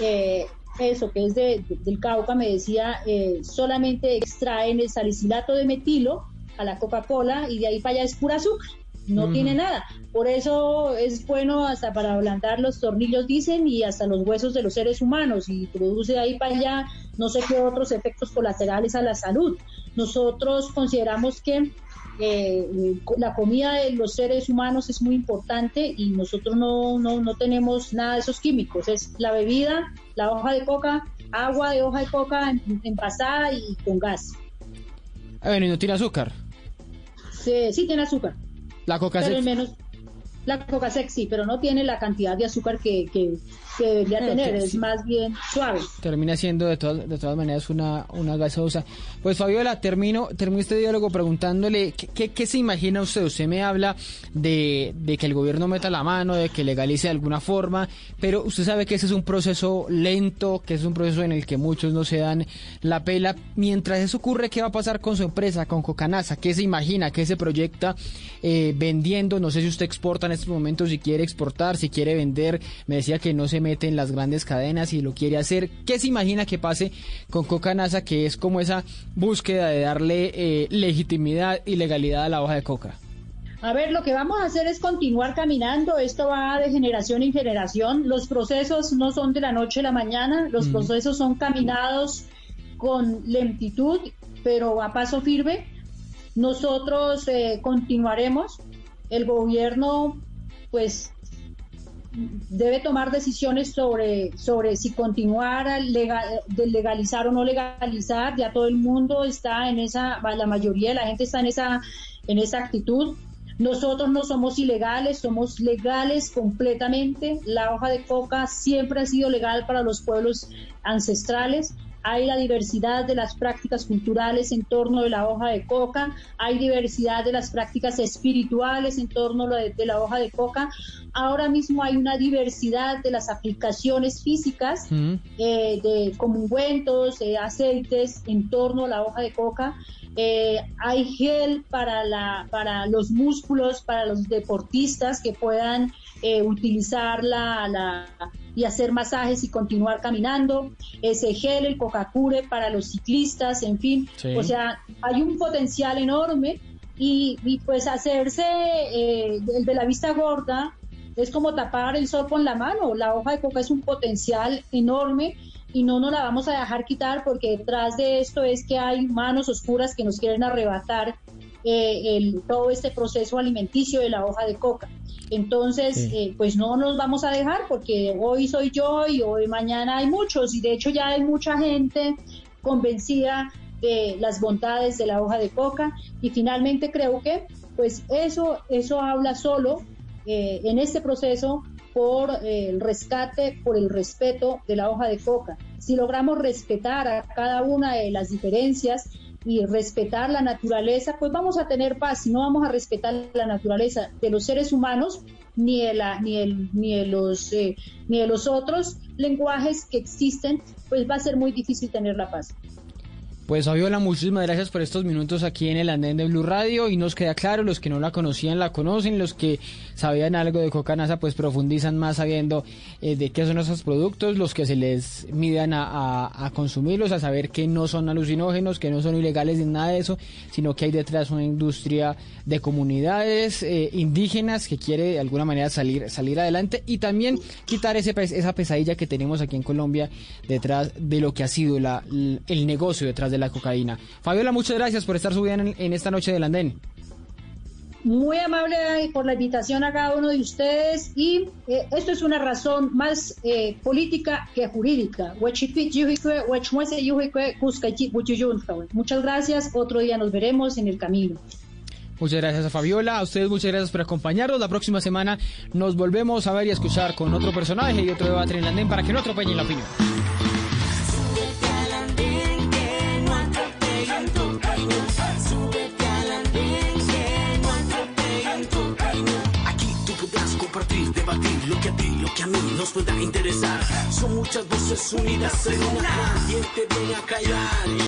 I: eh, eso que es de- de- del Cauca, me decía, eh, solamente extraen el salicilato de metilo a la Coca-Cola y de ahí para allá es pura azúcar, no tiene nada. Por eso es bueno hasta para ablandar los tornillos, dicen, y hasta los huesos de los seres humanos, y produce de ahí para allá no sé qué otros efectos colaterales a la salud. Nosotros consideramos que eh, la comida de los seres humanos es muy importante y nosotros no, no, no tenemos nada de esos químicos. Es la bebida, la hoja de coca, agua de hoja de coca en- envasada y con gas.
C: Ah, bueno, y no tiene azúcar.
I: Sí, sí tiene azúcar,
C: La coca
I: pero menos la coca sexy, pero no tiene la cantidad de azúcar que, que, que debería tener, es
C: sí.
I: más bien suave.
C: termina siendo de todas, de todas maneras una, una gaseosa. Pues Fabiola, termino, termino este diálogo preguntándole ¿qué, qué, qué se imagina usted. Usted me habla de, de que el gobierno meta la mano, de que legalice de alguna forma, pero usted sabe que ese es un proceso lento, que es un proceso en el que muchos no se dan la pela. Mientras eso ocurre, ¿qué va a pasar con su empresa, con Cocanasa? ¿Qué se imagina? ¿Qué se proyecta eh, vendiendo? No sé si usted exporta en estos momentos, si quiere exportar, si quiere vender. Me decía que no se mete en las grandes cadenas y lo quiere hacer. ¿Qué se imagina que pase con Cocanasa, que es como esa búsqueda de darle eh, legitimidad y legalidad a la hoja de coca?
I: A ver, lo que vamos a hacer es continuar caminando. Esto va de generación en generación. Los procesos no son de la noche a la mañana. Los procesos son caminados con lentitud, pero a paso firme. Nosotros eh, continuaremos. El gobierno, pues, debe tomar decisiones sobre, sobre si continuar a lega- de legalizar o no legalizar. Ya todo el mundo está en esa, la mayoría de la gente está en esa, en esa actitud. Nosotros no somos ilegales, somos legales completamente. La hoja de coca siempre ha sido legal para los pueblos ancestrales. Hay la diversidad de las prácticas culturales en torno de la hoja de coca, hay diversidad de las prácticas espirituales en torno de, de la hoja de coca. Ahora mismo hay una diversidad de las aplicaciones físicas eh, de como ungüentos, eh, aceites en torno a la hoja de coca. Eh, hay gel para, la, para los músculos, para los deportistas que puedan eh, utilizar la, la- y hacer masajes y continuar caminando. Ese gel, el Coca-Cure para los ciclistas, en fin.
C: Sí.
I: O sea, hay un potencial enorme y, y pues hacerse eh, el de la vista gorda es como tapar el sol con la mano. La hoja de coca es un potencial enorme y no nos la vamos a dejar quitar porque detrás de esto es que hay manos oscuras que nos quieren arrebatar eh, el, todo este proceso alimenticio de la hoja de coca. Entonces,
C: Sí.
I: eh, pues no nos vamos a dejar porque hoy soy yo y hoy mañana hay muchos y de hecho ya hay mucha gente convencida de las bondades de la hoja de coca y finalmente creo que pues eso eso habla solo eh, en este proceso por eh, el rescate, por el respeto de la hoja de coca. Si logramos respetar a cada una de las diferencias y respetar la naturaleza, pues vamos a tener paz. Si no vamos a respetar la naturaleza de los seres humanos, ni de, la, ni el, ni de los, eh, ni de los otros lenguajes que existen, pues va a ser muy difícil tener la paz.
C: Pues Fabiola, muchísimas gracias por estos minutos aquí en el andén de Blue Radio y nos queda claro, los que no la conocían la conocen, los que sabían algo de Cocanasa pues profundizan más sabiendo eh, de qué son esos productos, los que se les midan a, consumirlos, a saber que no son alucinógenos, que no son ilegales ni nada de eso, sino que hay detrás una industria de comunidades eh, indígenas que quiere de alguna manera salir, salir adelante y también quitar ese, esa pesadilla que tenemos aquí en Colombia detrás de lo que ha sido la, el negocio detrás de la cocaína. Fabiola, muchas gracias por estar subida en esta noche del andén.
I: Muy amable por la invitación a cada uno de ustedes y eh, esto es una razón más eh, política que jurídica. Muchas gracias, otro día nos veremos en el camino.
C: Muchas gracias a Fabiola, a ustedes muchas gracias por acompañarnos. La próxima semana nos volvemos a ver y a escuchar con otro personaje y otro debate en el andén para que no atropellen la opinión.
B: Lo que a ti, lo que a mí nos pueda interesar. Son muchas voces unidas en una, nadie te viene a callar.